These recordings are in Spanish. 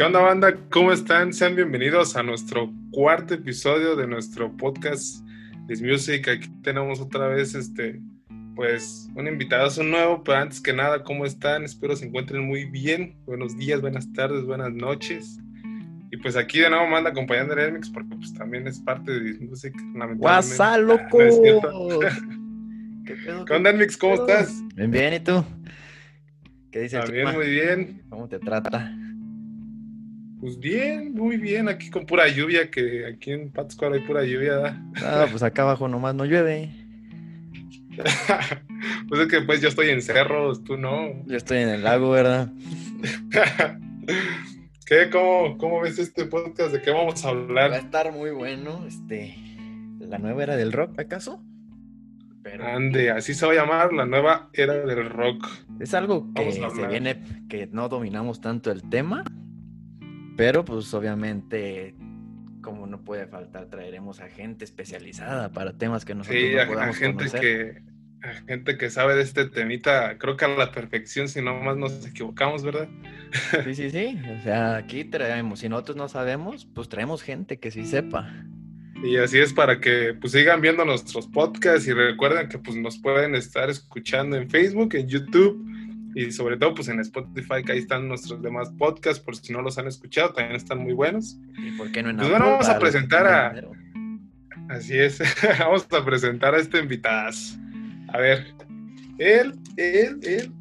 ¿Qué onda banda? ¿Cómo están? Sean bienvenidos a nuestro cuarto episodio de nuestro podcast This Music. Aquí tenemos otra vez este, pues, un invitado un nuevo, pero antes que nada, ¿cómo están? Espero se encuentren muy bien. Buenos días, buenas tardes, buenas noches. Y pues aquí de nuevo manda acompañando a Remix porque pues también es parte de This Music. ¡Guasa, loco! ¿Qué, ¿Qué onda, Remix? ¿Cómo estás? Bien, bien, ¿y tú? ¿Qué dices? También muy bien. ¿Cómo te trata? Pues bien, muy bien, aquí con pura lluvia, que aquí en Pátzcuaro hay pura lluvia. Ah, pues acá abajo nomás no llueve. pues es que pues yo estoy en cerros, tú no. Yo estoy en el lago, ¿verdad? ¿Qué? ¿Cómo, ¿Cómo ves este podcast? ¿De qué vamos a hablar? Va a estar muy bueno, este... ¿La nueva era del rock, acaso? Pero... Ande, así se va a llamar la nueva era del rock. Es algo que se viene, que no dominamos tanto el tema, pero pues obviamente, como no puede faltar, traeremos a gente especializada para temas que nosotros sí, no podamos a gente que a gente que sabe de este temita, creo que a la perfección, si no más nos equivocamos, ¿verdad? Sí, sí, sí. O sea, aquí traemos, si nosotros no sabemos, pues traemos gente que sí sepa. Y así es para que pues sigan viendo nuestros podcasts y recuerden que pues nos pueden estar escuchando en Facebook, en YouTube, y sobre todo pues en Spotify que ahí están nuestros demás podcasts por si no los han escuchado también están muy buenos. Y por qué no en pues bueno vamos a presentar a así es vamos a presentar a este invitado a ver él él él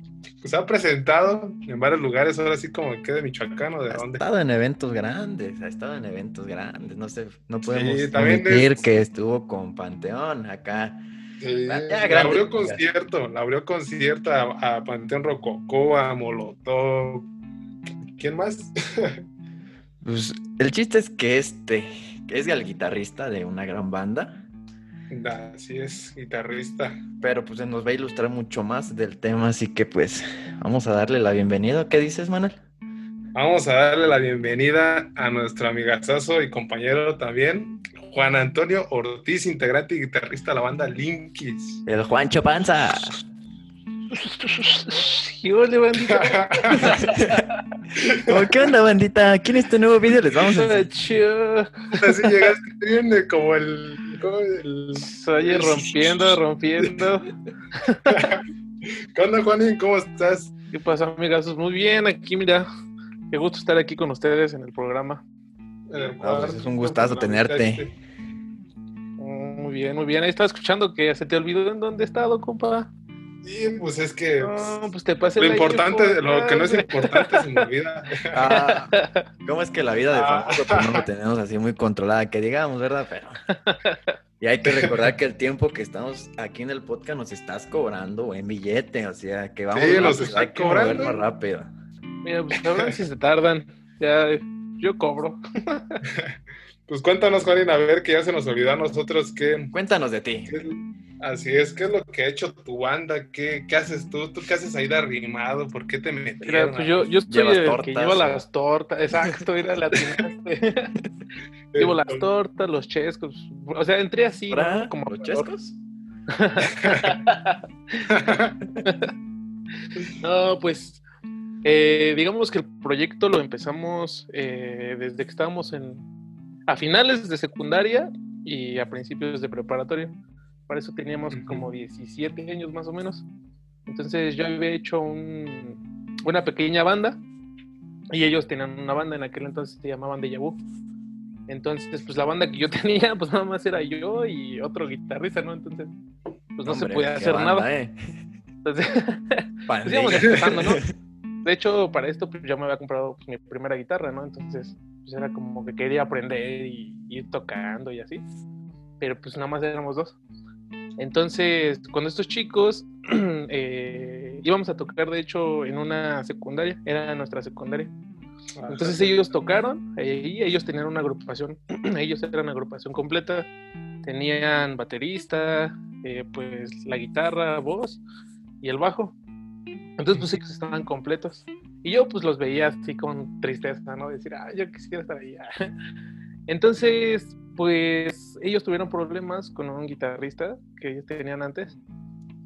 pues ha presentado en varios lugares ahora sí como que de Michoacán o de ha dónde. ha estado en eventos grandes ha estado en eventos grandes no sé no podemos decir que estuvo con Panteón acá Sí, la abrió concierto, la abrió concierto a, Panteón Rococó, a Molotov. ¿Quién más? pues el chiste es que este, es el guitarrista de una gran banda. Así es, guitarrista. Pero pues nos va a ilustrar mucho más del tema, así que pues vamos a darle la bienvenida. ¿Qué dices, Manuel? Vamos a darle la bienvenida a nuestro amigazazo y compañero también, Juan Antonio Ortiz, integrante y guitarrista de la banda Linkis. El Juancho Panza. ¿Qué onda, bandita? Aquí en este nuevo video les vamos a Así llegaste bien como el... Como el... Oye, rompiendo, rompiendo. ¿Qué onda, Juanín? ¿Cómo estás? ¿Qué pasa, amigazos? Muy bien, aquí mira. Qué gusto estar aquí con ustedes en el programa. Pues, es un gustazo tenerte. Muy bien, muy bien. Ahí estaba escuchando que se te olvidó en dónde he estado, compa. Sí, pues es que. No, pues te pasé lo importante, lo que no es importante se me olvida. Ah, ¿Cómo es que la vida de ah. famoso pues, no lo tenemos así muy controlada? Que digamos, ¿verdad? Pero. Y hay que recordar que el tiempo que estamos aquí en el podcast nos estás cobrando en billete, o sea, que vamos sí, nos hay que cobrando. más rápido. Mira, pues ahora si se tardan. Ya yo cobro. pues cuéntanos, Juanín, a ver que ya se nos olvidó a nosotros que. Cuéntanos de ti. así es, ¿qué es lo que ha hecho tu banda? ¿Qué, qué haces tú? ¿Tú qué haces ahí de arrimado? ¿Por qué te? Mira, pues yo, yo el que lleva las tortas. Exacto, mira, la Llevo las tortas, los chescos. O sea, entré así, ¿no? Como los chescos. no, pues eh, digamos que el proyecto lo empezamos eh, desde que estábamos en, a finales de secundaria y a principios de preparatoria. Para eso teníamos como 17 años más o menos. Entonces yo había hecho una pequeña banda y ellos tenían una banda en aquel entonces se llamaban de Vu. Entonces, pues la banda que yo tenía, pues nada más era yo y otro guitarrista, ¿no? Entonces, pues no se podía hacer nada. Eh. Entonces, pues íbamos empezando, ¿no? de hecho, para esto pues, ya me había comprado pues, mi primera guitarra, ¿no? Entonces, pues era como que quería aprender y ir tocando y así. Pero pues nada más éramos dos. Entonces, con estos chicos eh, íbamos a tocar, de hecho, en una secundaria, era nuestra secundaria. Ah, Entonces ellos tocaron y ellos tenían una agrupación, ellos eran una agrupación completa, tenían baterista, eh, pues la guitarra, voz y el bajo. Entonces, pues ellos estaban completos. Y yo, pues los veía así con tristeza, ¿no? Decir, ah, yo quisiera estar ahí. Entonces, pues ellos tuvieron problemas con un guitarrista que ellos tenían antes.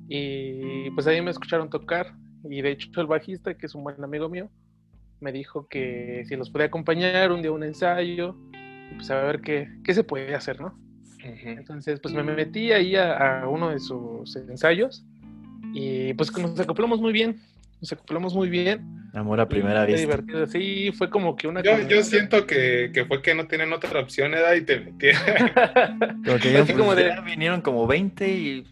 Y pues ahí me escucharon tocar. Y de hecho, el bajista, que es un buen amigo mío, me dijo que si los podía acompañar un día a un ensayo, pues a ver qué, qué se puede hacer, ¿no? Entonces, pues me metí ahí a, uno de sus ensayos y pues nos acoplamos muy bien, nos acoplamos muy bien. Amor a primera vista. Divertido. Sí, fue como que una... Yo, yo siento que, que, fue que no tienen otra opción, ¿eh? Y te metieron. Así como de... vinieron como 20 y...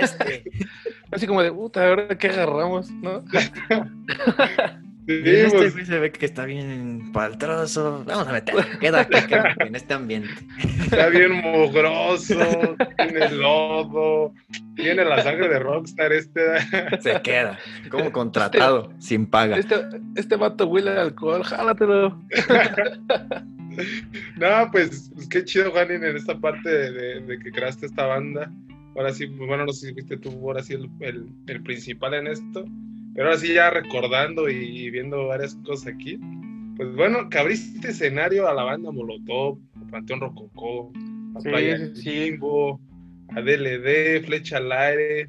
Este. Así como de, puta, ¿ahora qué agarramos? ¿No? este güey se ve que está bien paltroso. Vamos a meter. Queda aquí en este ambiente. Está bien mugroso, tiene lodo, tiene la sangre de Rockstar. Este. Se queda, como contratado, este, sin paga. Este, este vato huele al alcohol, jálatelo. no, pues, pues, qué chido, Juan, en esta parte de, que creaste esta banda. Ahora sí, pues, bueno, no sé si viste tú ahora sí el, el principal en esto pero ahora sí, ya recordando y viendo varias cosas aquí, pues bueno, que abriste escenario a la banda Molotov, a Panteón Rococó, a Playa Limbo, a DLD, Flecha al Aire,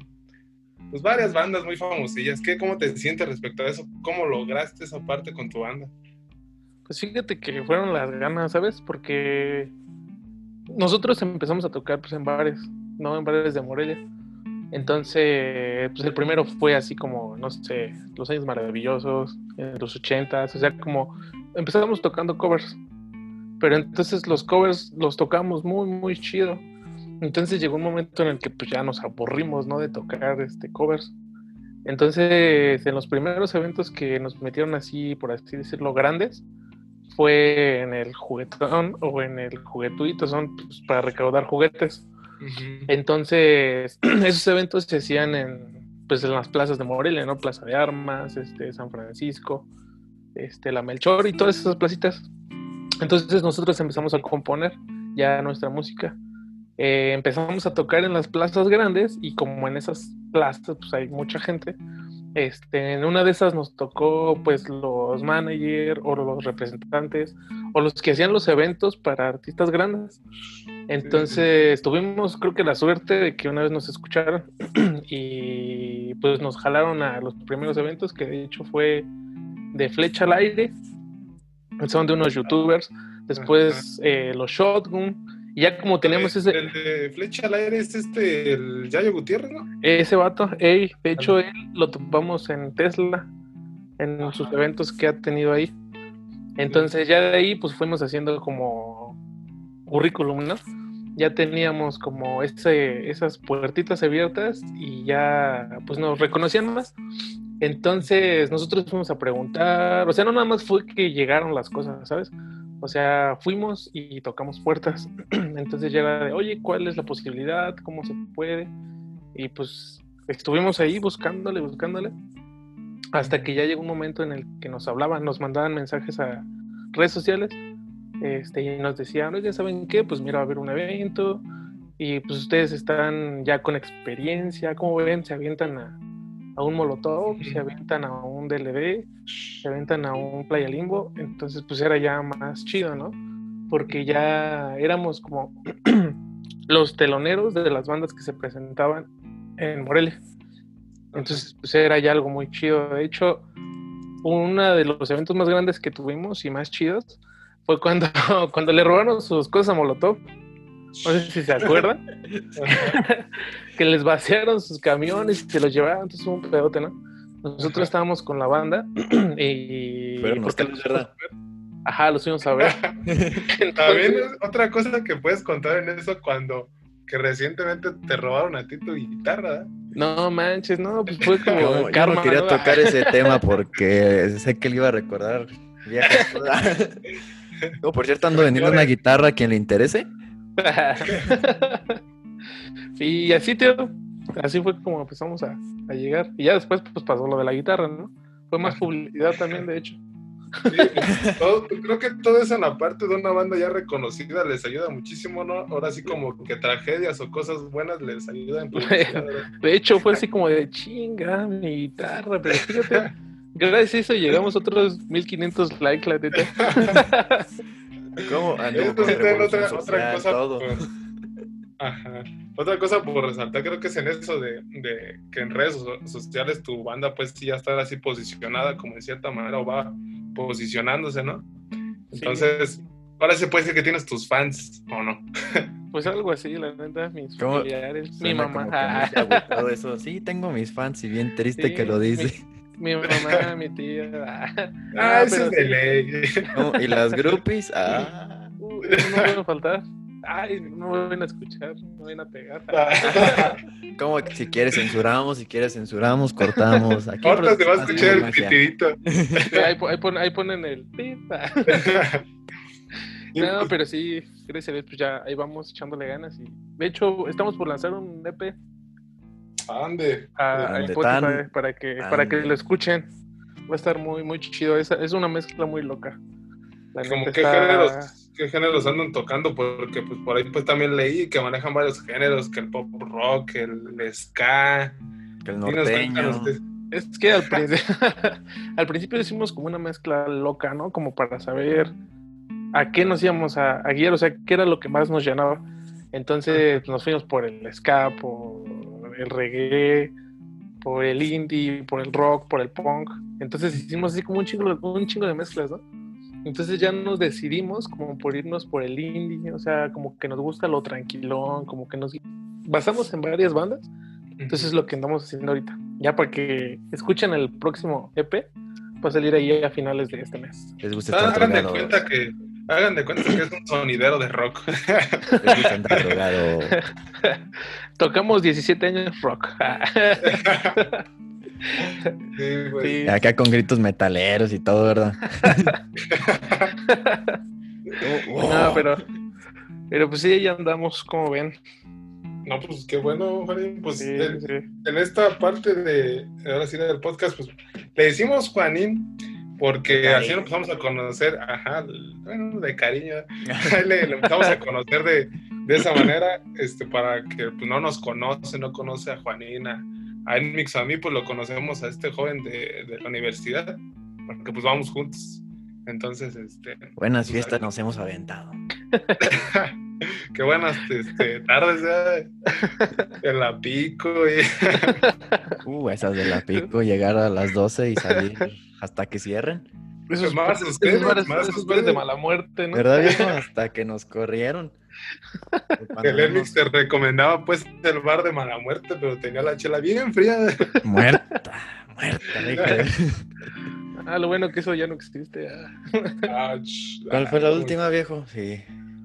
pues varias bandas muy famosillas. ¿Qué, ¿Cómo te sientes respecto a eso? ¿Cómo lograste esa parte con tu banda? Pues fíjate que fueron las ganas, ¿sabes? Porque nosotros empezamos a tocar pues en bares, no en bares de Morelia. Entonces, pues el primero fue así como, no sé, los años maravillosos, en los ochentas, o sea, como empezamos tocando covers, pero entonces los covers los tocamos muy, muy chido. Entonces llegó un momento en el que pues ya nos aburrimos, ¿no? De tocar este covers. Entonces, en los primeros eventos que nos metieron así, por así decirlo, grandes, fue en el juguetón o en el juguetuito, son pues, para recaudar juguetes. Entonces, esos eventos se hacían en, pues, en las plazas de Morelia, ¿no? Plaza de Armas, este, San Francisco, este, La Melchor y todas esas placitas. Entonces nosotros empezamos a componer ya nuestra música. Eh, empezamos a tocar en las plazas grandes y como en esas plazas pues hay mucha gente, este, en una de esas nos tocó pues los managers o los representantes o los que hacían los eventos para artistas grandes. Entonces tuvimos creo que la suerte de que una vez nos escucharon y pues nos jalaron a los primeros eventos que de hecho fue de Flecha al Aire, son de unos youtubers, después eh, los Shotgun y ya como tenemos ese... El de Flecha al Aire es este, el Yayo Gutiérrez, ¿no? Ese vato, ey, de hecho él lo topamos en Tesla, en sus eventos que ha tenido ahí. Entonces ya de ahí pues fuimos haciendo como currículum, ¿no? Ya teníamos como ese, esas puertitas abiertas y ya pues nos reconocían más. Entonces nosotros fuimos a preguntar, o sea, no nada más fue que llegaron las cosas, ¿sabes? O sea, fuimos y tocamos puertas. Entonces llega de, oye, ¿cuál es la posibilidad? ¿Cómo se puede? Y pues estuvimos ahí buscándole, buscándole. Hasta que ya llegó un momento en el que nos hablaban, nos mandaban mensajes a redes sociales. Este, y nos decían, oye, ¿saben qué? Pues mira, va a haber un evento. Y pues ustedes están ya con experiencia. ¿Cómo ven? Se avientan a, a un Molotov, se aventan a un DLD, se aventan a un Playa Limbo, entonces pues era ya más chido, ¿no? Porque ya éramos como los teloneros de las bandas que se presentaban en Morelia. Entonces pues era ya algo muy chido. De hecho, uno de los eventos más grandes que tuvimos y más chidos fue cuando, cuando le robaron sus cosas a Molotov. No sé si se acuerdan. que les vaciaron sus camiones y se los llevaron. Entonces fue un pedote, ¿no? Nosotros estábamos con la banda y. Pero no porque los verdad. Ajá, los fuimos a ver. También otra cosa que puedes contar en eso cuando que recientemente te robaron a ti tu guitarra. No manches, no, pues fue como. Yo, no quería tocar ese tema porque sé que él iba a recordar no, por cierto, ando vendiendo una guitarra a quien le interese. y así, tío, así fue como empezamos a, llegar. Y ya después pues pasó lo de la guitarra, ¿no? Fue más publicidad también, de hecho. Creo que todo eso en la parte de una banda ya reconocida les ayuda muchísimo, ¿no? Ahora sí como que tragedias o cosas buenas les ayudan. De hecho fue así como de chinga mi guitarra, pero fíjate, gracias a eso llegamos a otros 1500 likes, la neta. ¿Cómo? otra, otra cosa. Ajá. Otra cosa por resaltar, creo que es en eso de, de, que en redes sociales tu banda pues sí ya está así posicionada como de cierta manera o va posicionándose, ¿no? Entonces, ahora se puede decir que tienes tus fans o no. Pues algo así, la neta, mis familiares, mi mamá. Todo eso. Sí, tengo mis fans y bien triste que lo dice. Mi, mamá, mi tía. Ah, ah eso es de ley. y las groupies, ah. Uh, no pueden faltar. Ay, no me van a escuchar, no me van a pegar. Como que si quieres censuramos, si quieres censuramos, cortamos. Aquí Cortas, te va a escuchar el pitidito. Ahí, ahí, ponen el No, pero sí, gracias a pues ya ahí vamos echándole ganas. y De hecho, estamos por lanzar un EP. Ande. A, Spotify para que, para que lo escuchen. Va a estar muy, muy chido. Es, es una mezcla muy loca. Como qué géneros, qué géneros andan tocando, porque pues por ahí pues también leí que manejan varios géneros, que el pop rock, el, ska, que el norteño. Es que al, al principio decimos como una mezcla loca, ¿no? Como para saber a qué nos íbamos a, guiar, o sea, qué era lo que más nos llenaba. Entonces nos fuimos por el ska, por el reggae, por el indie, por el rock, por el punk. Entonces hicimos así como un chingo, un chingo de mezclas, ¿no? Entonces ya nos decidimos como por irnos por el indie, o sea, como que nos gusta lo tranquilón, como que nos basamos en varias bandas. Entonces es lo que andamos haciendo ahorita. Ya para que escuchen el próximo EP, va a salir ahí a finales de este mes. Les gusta ah, hagan de cuenta que hagan de cuenta que es un sonidero de rock. Les gusta Tocamos 17 años rock. Sí, Acá con gritos metaleros y todo, ¿verdad? no, pero, pero pues sí, ya andamos, como ven. No, pues qué bueno, Juanín. Pues en, esta parte de, ahora sí, del podcast, pues le decimos Juanín porque así lo empezamos a conocer, ajá, bueno, de cariño, le, empezamos a conocer de, de, esa manera, este, para que pues, no nos conoce, no conoce a Juanina, a Enmix, a mí, pues lo conocemos a este joven de, de la universidad, porque pues vamos juntos. Entonces, este. Buenas pues, fiestas nos hemos aventado. Qué buenas este, tardes, ¿eh? En la pico. Y... uh, esas de la pico, llegar a las 12 y salir hasta que cierren. Eso es más ustedes, más ustedes de mala muerte, ¿no? ¿Verdad, viejo? Hasta que nos corrieron. El Enix te recomendaba pues el bar de mala muerte, pero tenía la chela bien fría. Muerta, muerta, Ah, lo bueno que eso ya no existe. Ah. ¿Cuál fue la última, viejo? Sí.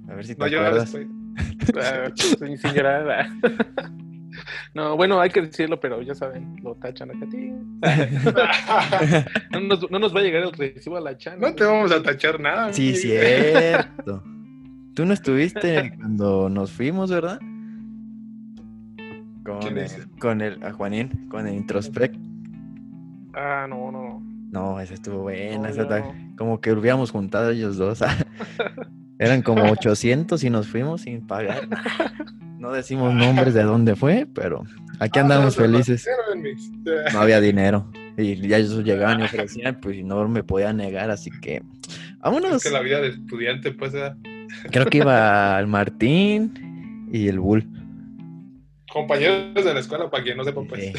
A ver si te no, acuerdas. Ah, sin, llorar. No, bueno, hay que decirlo, pero ya saben, lo tachan acá. no, nos, no nos va a llegar el recibo a la chana. No te vamos a tachar nada. Sí, cierto. Tú no estuviste cuando nos fuimos, ¿verdad? Con, el, con el, a Juanín, con el Introspect. Ah, no, no. No, esa estuvo buena. Como que hubiéramos juntado ellos dos. Eran como 800 y nos fuimos sin pagar. No decimos nombres de dónde fue, pero aquí ah, andamos felices. No había dinero. Y ya ellos llegaban y ofrecían, pues no me podía negar, así que vámonos. Es que la vida de estudiante, pues. Creo que iba el Martín y el Bull. Compañeros de la escuela, para quien no sepa, pues.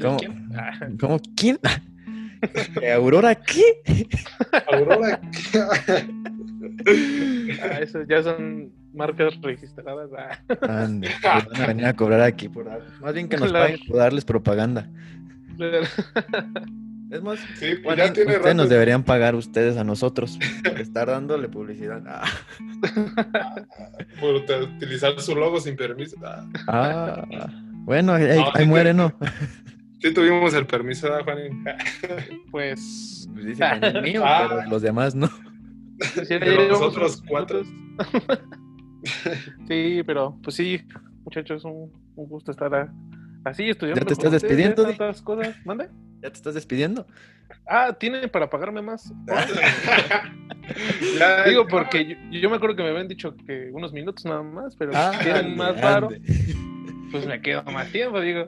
¿Cómo? ¿Cómo? ¿Quién? ¿Aurora qué? ¿Aurora qué? ah, eso ya son marcas registradas. Ah. Ande, van a venir a cobrar aquí por Más bien que nos paguen por darles propaganda. Es más, sí, pues ya tiene ustedes nos deberían pagar ustedes a nosotros por estar dándole publicidad. Ah. por utilizar su logo sin permiso. Ah, ah bueno, ahí, no, muere, ¿no? Sí tuvimos el permiso, de Juanín? Pues... pues dice que es mío, pero los demás no. de los otros cuatro. sí, pero pues sí, muchachos, un, un gusto estar así estudiando. ¿Ya te estás despidiendo? Tantas cosas. ¿Mande? ¿Ya te estás despidiendo? Ah, tiene para pagarme más. Digo, porque yo, me acuerdo que me habían dicho que unos minutos nada más, pero ah, tienen más paro pues me quedo más tiempo, digo.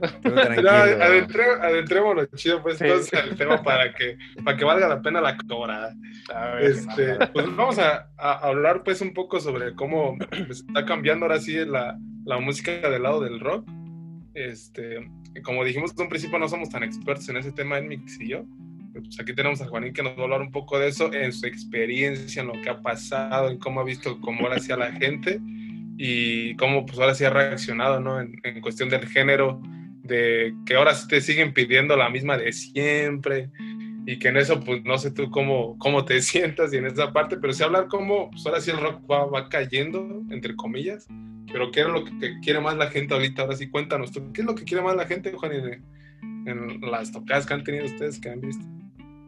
adentrémonos chido, pues, entonces, el tema para que, para que valga la pena la cobrada. este, pues vamos a, a, hablar, pues, un poco sobre cómo está cambiando ahora sí la, la música del lado del rock. Este, como dijimos en un principio, no somos tan expertos en ese tema, en Mix y yo. Pues aquí tenemos a Juanín que nos va a hablar un poco de eso, en su experiencia, en lo que ha pasado, en cómo ha visto cómo ahora hacía la gente y cómo pues ahora sí ha reaccionado, ¿no? En, en, cuestión del género, de que ahora sí te siguen pidiendo la misma de siempre y que en eso pues no sé tú cómo, cómo te sientas y en esa parte, pero sí hablar cómo pues ahora sí el rock va, va cayendo, entre comillas, pero qué es lo que quiere más la gente ahorita, ahora sí cuéntanos tú, ¿qué es lo que quiere más la gente, Juan, en, en las tocadas que han tenido ustedes, que han visto?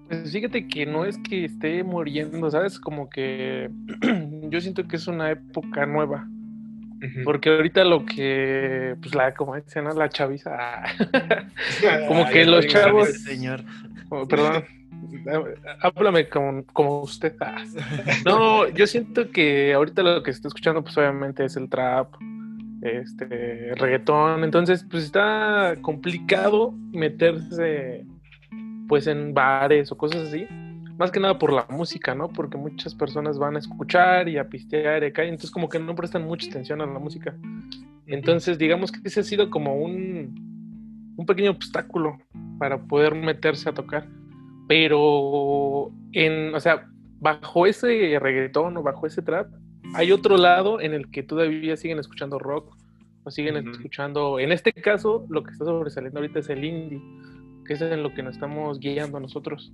Pues fíjate que no es que esté muriendo, ¿sabes? Como que yo siento que es una época nueva. Porque ahorita lo que, pues la, como dicen, ¿no? La chaviza. como que los chavos. Señor. Oh, perdón. Háblame como, como usted. No, yo siento que ahorita lo que estoy escuchando, pues obviamente es el trap, este, reggaetón. Entonces, pues está complicado meterse, pues en bares o cosas así más que nada por la música, ¿no? Porque muchas personas van a escuchar y a pistear y acá, y entonces como que no prestan mucha atención a la música. Entonces, digamos que ese ha sido como un, un pequeño obstáculo para poder meterse a tocar. Pero, en, o sea, bajo ese reggaetón o bajo ese trap, hay otro lado en el que todavía siguen escuchando rock o siguen escuchando, en este caso, lo que está sobresaliendo ahorita es el indie, que es en lo que nos estamos guiando nosotros.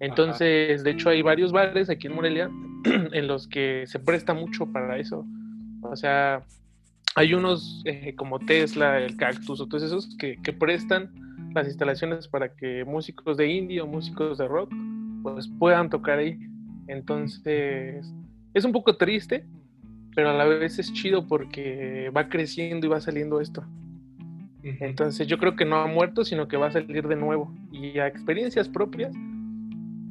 Entonces, de hecho, hay varios bares aquí en Morelia en los que se presta mucho para eso. O sea, hay unos eh, como Tesla, el Cactus o todos esos que, que, prestan las instalaciones para que músicos de indie o músicos de rock pues puedan tocar ahí. Entonces, es un poco triste, pero a la vez es chido porque va creciendo y va saliendo esto. Entonces yo creo que no ha muerto, sino que va a salir de nuevo. Y a experiencias propias,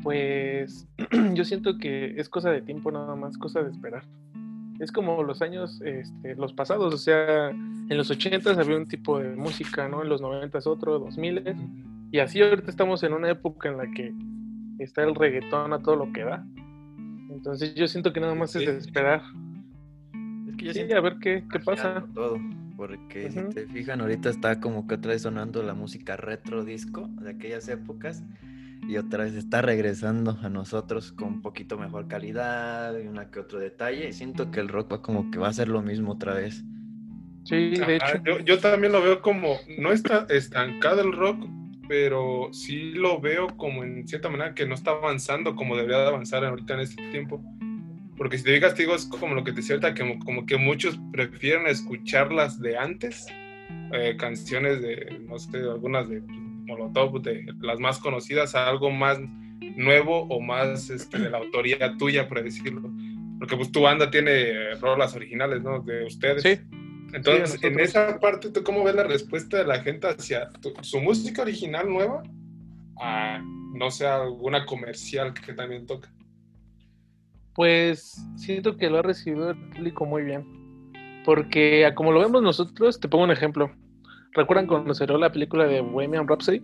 pues yo siento que es cosa de tiempo nada más, cosa de esperar. Es como los años, este, los pasados, o sea, en los 80 había un tipo de música, ¿no? En los 90 otro, 2000 y así ahorita estamos en una época en la que está el reggaetón a todo lo que da. Entonces yo siento que nada más es de esperar. Es que sí, a ver qué, qué pasa. Todo, porque si te fijan, ahorita está como que otra vez sonando la música retro disco de aquellas épocas y otra vez está regresando a nosotros con un poquito mejor calidad y una que otro detalle. Y siento que el rock va como que va a ser lo mismo otra vez. Sí, de hecho. Yo, yo, también lo veo como, no está estancado el rock, pero sí lo veo como en cierta manera que no está avanzando como debería de avanzar ahorita en este tiempo. Porque si te digas, digo, es como lo que te cierta, que como que muchos prefieren escucharlas de antes, eh, canciones de, no sé, algunas de Molotov, de las más conocidas, a algo más nuevo o más este, de la autoría tuya, por decirlo. Porque pues tu banda tiene rolas originales, ¿no? De ustedes. Sí. Entonces, en esa parte, ¿tú cómo ves la respuesta de la gente hacia su música original nueva a, no sé, alguna comercial que también toca? Pues siento que lo ha recibido el público muy bien. Porque como lo vemos nosotros, te pongo un ejemplo. ¿Recuerdan cuando se la película de Bohemian Rhapsody?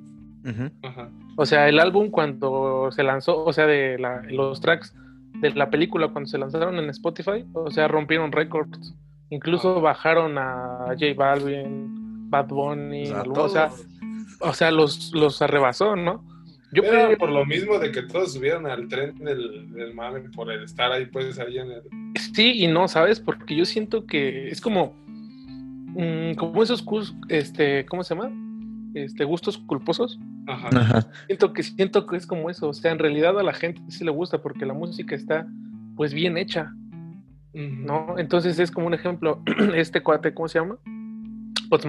O sea, el álbum cuando se lanzó, o sea, de los tracks de la película cuando se lanzaron en Spotify, o sea, rompieron récords. Incluso ah. bajaron a J Balvin, Bad Bunny, o sea, o sea, los, los arrebasó, ¿no? Yo creo por lo mismo de que todos subieron al tren del, del mame por el estar ahí, pues ahí en el. Sí y no, ¿sabes? Porque yo siento que es como Mm, como esos este, ¿cómo se llama? Este, gustos culposos. Ajá. Siento que siento que es como eso, o sea, en realidad a la gente sí le gusta porque la música está pues bien hecha. ¿No? Entonces es como un ejemplo, este cuate, ¿cómo se llama? Post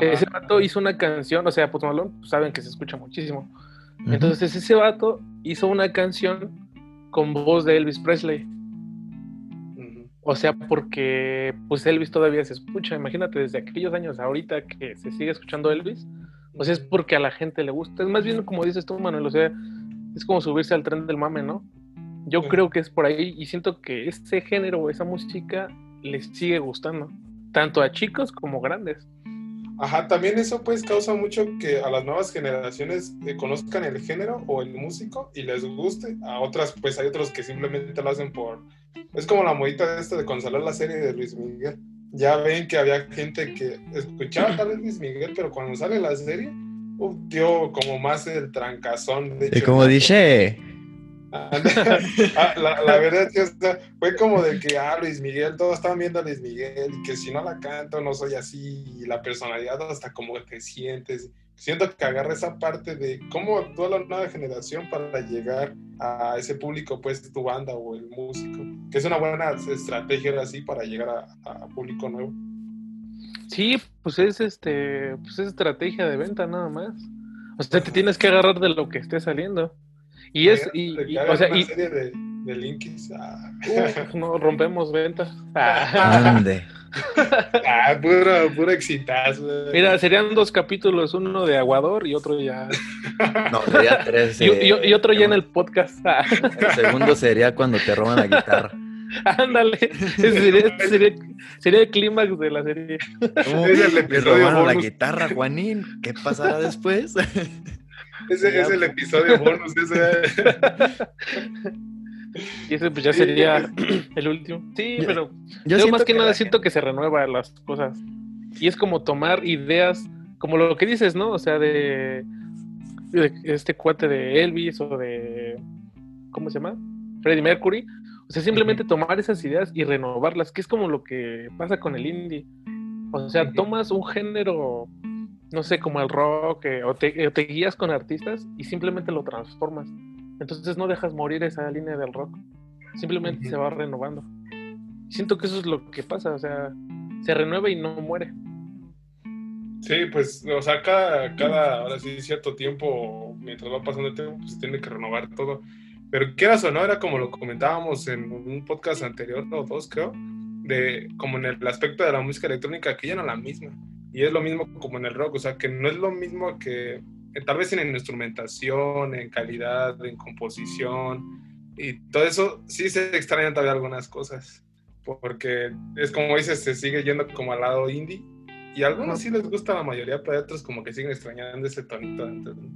Ese vato hizo una canción, o sea, Post Malone, pues, saben que se escucha muchísimo. Entonces ese vato hizo una canción con voz de Elvis Presley. O sea, porque pues Elvis todavía se escucha. Imagínate desde aquellos años ahorita que se sigue escuchando Elvis. O sea, es porque a la gente le gusta. Es más bien como dices tú, Manuel. O sea, es como subirse al tren del mame, ¿no? Yo creo que es por ahí y siento que ese género, esa música, les sigue gustando. Tanto a chicos como grandes. Ajá, también eso pues causa mucho que a las nuevas generaciones eh, conozcan el género o el músico y les guste. A otras pues hay otros que simplemente lo hacen por... Es como la modita de esto de consolar la serie de Luis Miguel. ya ven que había gente que escuchaba tal vez Luis Miguel, pero cuando sale la serie, uf, dio como más el trancazón. De Y como dice, Ah, la, la, verdad que fue como de que, ah, Luis Miguel, todos estaban viendo a Luis Miguel y que si no la canto no soy así y la personalidad hasta como que sientes. Siento que agarra esa parte de cómo actúa la nueva generación para llegar a ese público, pues tu banda o el músico, que es una buena estrategia así para llegar a, a público nuevo. Sí, pues es este, pues es estrategia de venta nada más. O sea, te tienes que agarrar de lo que esté saliendo. Y es, y, y, o sea, y, serie de, de Linkies. Ah. No, rompemos ventas. ¿Dónde? Ah, puro, puro exitazo. Mira, serían dos capítulos, uno de Aguador y otro ya. No, sería tres. Y, y, y otro ya en el podcast. El segundo sería cuando te roban la guitarra. Ándale, sería, sería, sería, el clímax de la serie. ¿Cómo es el episodio robaron la guitarra, Juanín? ¿Qué pasará después? Ese es el episodio bonus. Ese. Y ese pues ya sería el último. Sí, pero yo, yo más que, que nada siento que se renueva las cosas. Y es como tomar ideas, como lo que dices, ¿no? O sea, de, de este cuate de Elvis o de. ¿Cómo se llama? Freddie Mercury. O sea, simplemente uh -huh. tomar esas ideas y renovarlas, que es como lo que pasa con el indie. O sea, uh -huh. tomas un género no sé, como el rock, eh, o, te, o, te, guías con artistas y simplemente lo transformas. Entonces no dejas morir esa línea del rock, simplemente se va renovando. Siento que eso es lo que pasa, o sea, se renueva y no muere. Sí, pues, o sea, cada, cada, ahora sí, cierto tiempo, mientras va pasando el tiempo, pues se tiene que renovar todo. Pero quieras o no, era como lo comentábamos en un podcast anterior, o dos creo, de como en el aspecto de la música electrónica, que ya no es la misma. Y es lo mismo como en el rock, o sea, que no es lo mismo que tal vez en instrumentación, en calidad, en composición, y todo eso sí se extrañan todavía algunas cosas, porque es como dices, se sigue yendo como al lado indie, y a algunos sí les gusta la mayoría, pero a otros como que siguen extrañando ese tonito antes. ¿no?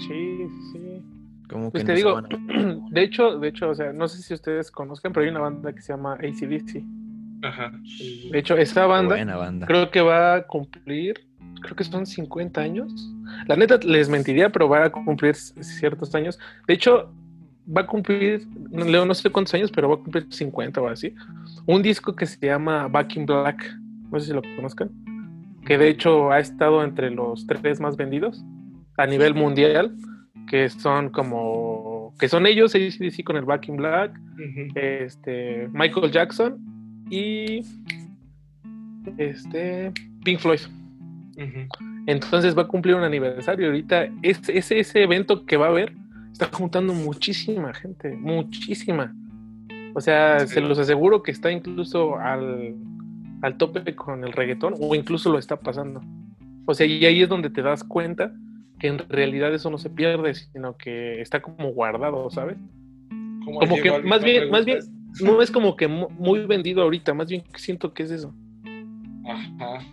Sí, sí. Como pues te digo, de hecho, de hecho, o sea, no sé si ustedes conozcan, pero hay una banda que se llama ACDC. Ajá. De hecho, esta banda, banda, creo que va a cumplir, creo que son 50 años. La neta les mentiría, pero va a cumplir ciertos años. De hecho, va a cumplir, leo no sé cuántos años, pero va a cumplir 50 o así. Un disco que se llama Back in Black, no sé si lo conozcan, que de hecho ha estado entre los tres más vendidos a nivel mundial, que son como, que son ellos, ACDC con el Back in Black, uh -huh. este, Michael Jackson y este Pink Floyd. Uh -huh. Entonces va a cumplir un aniversario. Ahorita ese, ese, ese evento que va a haber está juntando muchísima gente, muchísima. O sea, sí. se los aseguro que está incluso al, al tope con el reggaetón o incluso lo está pasando. O sea, y ahí es donde te das cuenta que en realidad eso no se pierde, sino que está como guardado, ¿sabes? Como, como que más bien, más bien, no es como que muy vendido ahorita, más bien siento que es eso. Ajá.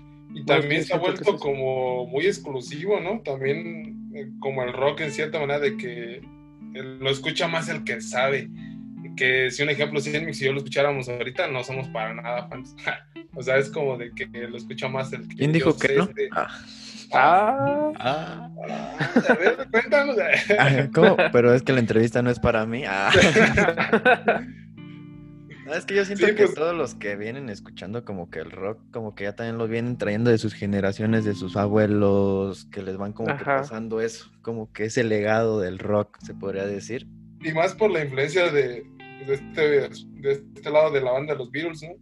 Y también se ha vuelto como muy exclusivo, ¿no? También eh, como el rock en cierta manera de que lo escucha más el que sabe. Que si un ejemplo, si en si yo lo escucháramos ahorita, no somos para nada fans. o sea, es como de que lo escucha más el que. ¿Quién dijo que no? De... Ah. Ah. ah. A ver, cuéntanos. Ah, ¿Cómo? Pero es que la entrevista no es para mí. Ah. No, es que yo siento sí, que pues... todos los que vienen escuchando como que el rock, como que ya también lo vienen trayendo de sus generaciones, de sus abuelos, que les van como que pasando eso, como que ese legado del rock, se podría decir. Y más por la influencia de, de, este, de este lado de la banda de los Beatles, ¿no?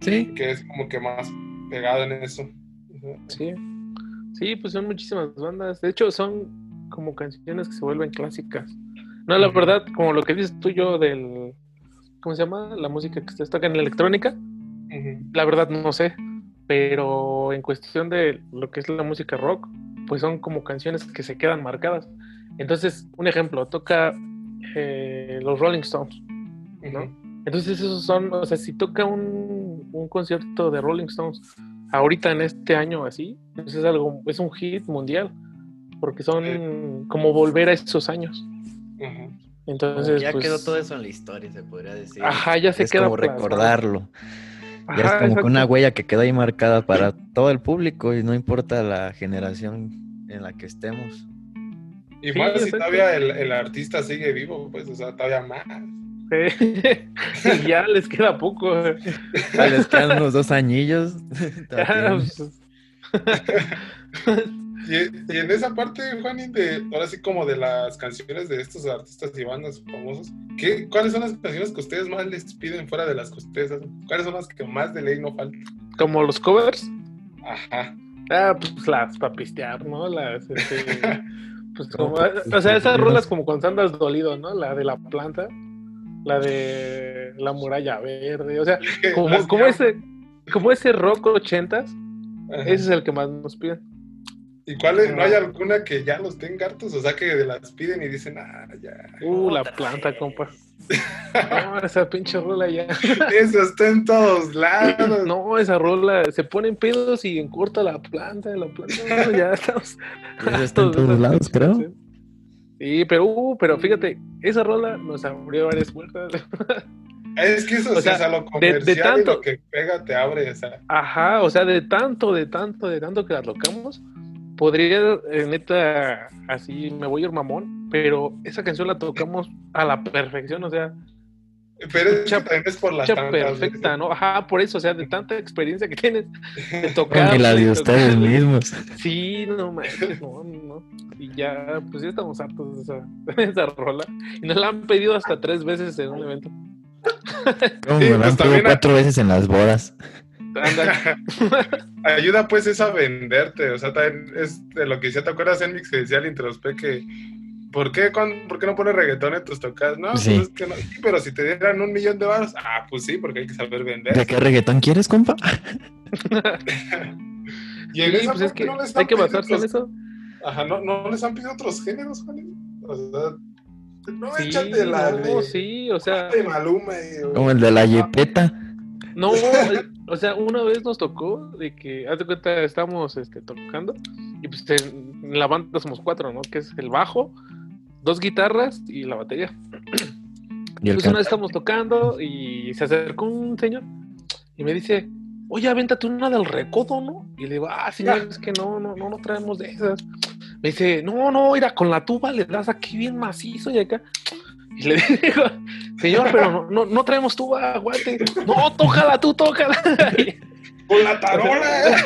Sí. Que es como que más pegado en eso. Sí. Sí, pues son muchísimas bandas. De hecho, son como canciones que se vuelven clásicas. No, la verdad, como lo que dices tú yo del ¿cómo se llama? La música que ustedes tocan en la electrónica. Uh -huh. La verdad no sé, pero en cuestión de lo que es la música rock, pues son como canciones que se quedan marcadas. Entonces, un ejemplo, toca eh, los Rolling Stones, ¿no? Uh -huh. Entonces esos son, o sea, si toca un, un, concierto de Rolling Stones ahorita en este año así, pues es algo, es un hit mundial, porque son uh como volver a esos años. -huh. Entonces, ya pues, quedó todo eso en la historia, se podría decir. Ajá, ya se es queda como recordarlo. Ya es como que una huella que queda ahí marcada para todo el público y no importa la generación en la que estemos. Y más si todavía el, artista sigue vivo, pues, o sea, todavía más. Sí. ya les queda poco. Ya les quedan unos dos añillos. Y, en esa parte, Juanín, de, ahora sí como de las canciones de estos artistas y bandas famosos, ¿qué, ¿cuáles son las canciones que ustedes más les piden fuera de las que ¿Cuáles son las que más de ley no faltan? ¿Como los covers? Ajá. Ah, pues las para pistear, ¿no? Las, este, pues como, o sea, esas rolas como cuando andas dolido, ¿no? La de la planta, la de la muralla verde, o sea, como, como ese, como ese rock ochentas, ese es el que más nos piden. ¿Y cuál es? ¿No hay alguna que ya los tenga hartos? O sea, que las piden y dicen, ah, ya. Uh, la planta, compa. No, esa pinche rola ya. Eso está en todos lados. No, esa rola se ponen pedos y corta la planta, la planta. ya estamos. Eso está en todos lados, creo. Sí, pero, uh, pero fíjate, esa rola nos abrió varias puertas. Es que eso o sea, es a lo comercial de, tanto, lo que pega te abre. esa. Ajá, o sea, de tanto, de tanto, de tanto que la tocamos, podría, eh, neta, así me voy a ir mamón, pero esa canción la tocamos a la perfección, o sea. Pero es, por la perfecta, ¿no? Ajá, por eso, o sea, de tanta experiencia que tienes de tocar. Y la de ustedes mismos. Sí, no manches, no, no. Y ya, pues ya estamos hartos de esa, de esa rola. Y nos la han pedido hasta tres veces en un evento. ¿Cómo me la han pues pedido cuatro veces en las bodas? Ayuda pues es a venderte, o sea, también es de lo que decía, ¿te acuerdas en Mix que decía el introspe que ¿por qué, ¿por qué no pones reggaetón en tus tocas? No, pues es que no, pero si te dieran un millón de baros, ah, pues sí, porque hay que saber vender. ¿De qué reggaetón quieres, compa? y en pues es que no les hay que basarse en eso. Ajá, no, no les han pedido otros géneros, Juan. O sea, no sí, échate la de, sí, o sea, de Maluma como el de la Yepeta. No, o sea, una vez nos tocó de que, haz de cuenta, estamos este, tocando y pues en la banda somos cuatro, ¿no? Que es el bajo, dos guitarras y la batería. Y pues una vez estamos tocando y se acercó un señor y me dice, oye, avéntate una del recodo, ¿no? Y le digo, ah, señor, es que no, no, no, no traemos de esas. Me dice, no, no, mira, con la tuba le das aquí bien macizo y acá. Y le digo, señor, pero no, no, traemos tuba, aguante. No, tócala tú, tócala. Con la tarola.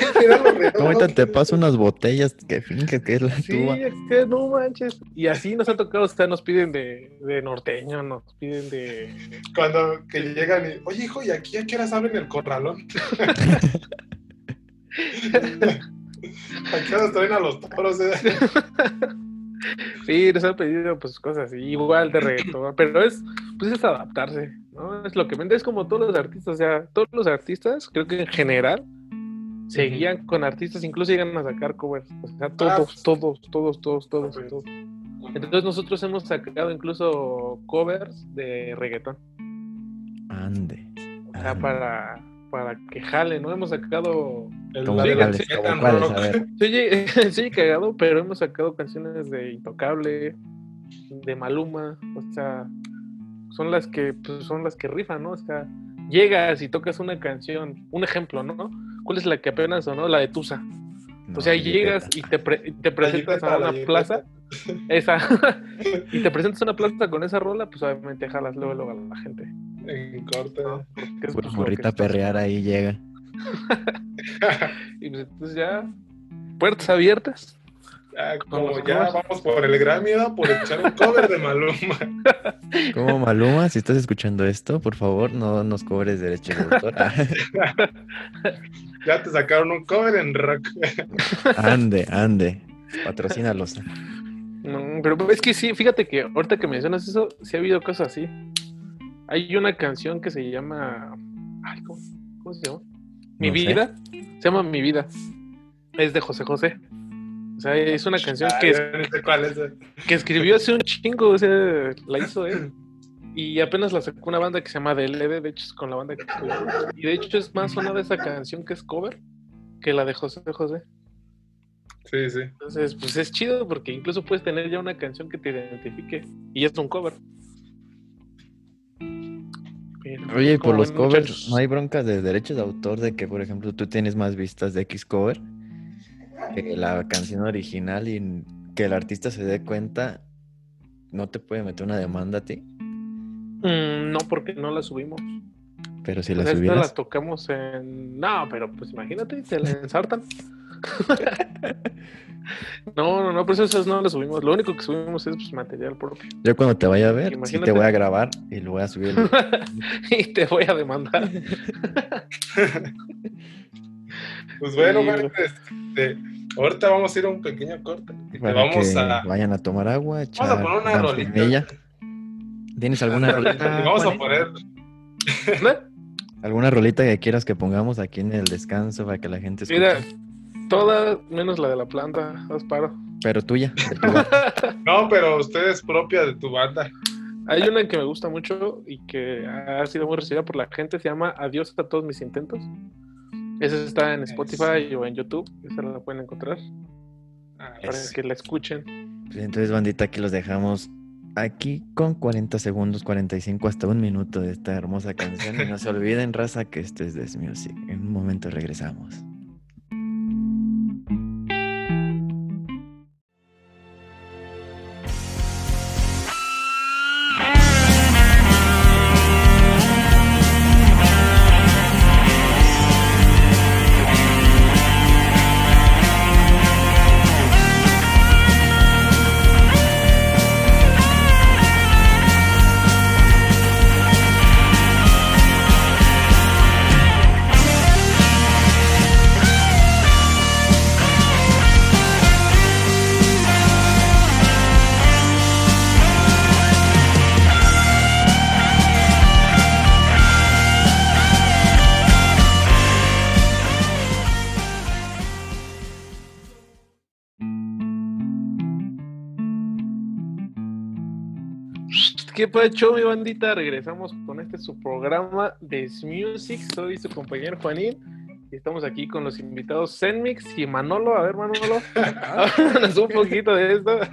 Ahorita te paso unas botellas que finge que es la tuba. Sí, es que no manches. Y así nos ha tocado, o sea, nos piden de, de norteño, nos piden de. Cuando que llegan y, oye, hijo, ¿y aquí a qué horas abren el corralón? ¿A qué horas traen a los toros? Eh? Sí, nos han pedido pues cosas igual de reggaetón, pero es pues es adaptarse, ¿no? Es lo que vende, es como todos los artistas, o sea, todos los artistas, creo que en general, seguían con artistas, incluso llegan a sacar covers, o sea, todos, todos, todos, todos, todos, todos. Entonces nosotros hemos sacado incluso covers de reggaetón. Ande. O sea, para para que jale, ¿no? Hemos sacado. El sí, cagado, pero hemos sacado canciones de Intocable, de Maluma, o sea, son las que pues, son las que rifan, ¿no? O sea, llegas y tocas una canción, un ejemplo, ¿no? ¿Cuál es la que apenas sonó? La de Tusa. o sea, llegas y te, te presentas a una plaza, esa, y te presentas a una plaza con esa rola, pues obviamente jalas luego, luego a la gente en corte. Pues morrita perrear ahí llega. y pues entonces ya, puertas abiertas. como ya vamos por el Grammy, por echar un cover de Maluma. Como Maluma, si estás escuchando esto, por favor, no nos cobres derechos de autor. ya te sacaron un cover en rock. ande, ande. Patrocínalos. No, pero es que sí, fíjate que ahorita que mencionas eso, sí ha habido cosas así. Hay una canción que se llama. Ay, ¿cómo, se llama? Mi vida. Se llama Mi vida. Es de José José. O sea, es una canción que, que escribió hace un chingo, o sea, la hizo él. Y apenas la sacó una banda que se llama DLD, de hecho es con la banda que estoy. Y de hecho es más sonada esa canción que es cover que la de José José. Sí, sí. Entonces, pues es chido porque incluso puedes tener ya una canción que te identifique y es un cover. Oye, y por ¿Cómo los covers, muchachos? ¿no hay broncas de derechos de autor de que, por ejemplo, tú tienes más vistas de X cover que la canción original y que el artista se dé cuenta, no te puede meter una demanda a ti? Mm, no, porque no la subimos. Pero si la sea, esta las tocamos en. No, pero pues imagínate, se la ensartan. no, no, no, pues esas no las subimos. Lo único que subimos es pues, material propio. yo cuando te vaya a ver, sí te voy a grabar y lo voy a subir. y te voy a demandar. Pues bueno, Sí, este, ahorita vamos a ir a un pequeño corte. y te para vamos que a. vayan a tomar agua, echar Vamos a poner una rolita. ¿Tienes alguna rolita? Vamos a poner. ¿No? ¿Alguna rolita que quieras que pongamos aquí en el descanso para que la gente escuche? Mira, todas menos la de la planta, os paro. Pero tuya. No, pero usted es propia de tu banda. Hay una que me gusta mucho y que ha sido muy recibida por la gente, se llama Adiós a todos mis intentos. Esa está en Spotify o en YouTube, esa la pueden encontrar Ah, para Es- que la escuchen. Pues entonces, bandita, aquí los dejamos aquí con 40 segundos, 45 hasta un minuto de esta hermosa canción. Y no se olviden, raza, que esto es This Music. En un momento regresamos. ¿Qué pacho, mi bandita? Regresamos con este su programa de Music. Soy su compañero Juanín. Y estamos aquí con los invitados Zenmix y Manolo. A ver, Manolo, háblanos un poquito de esto.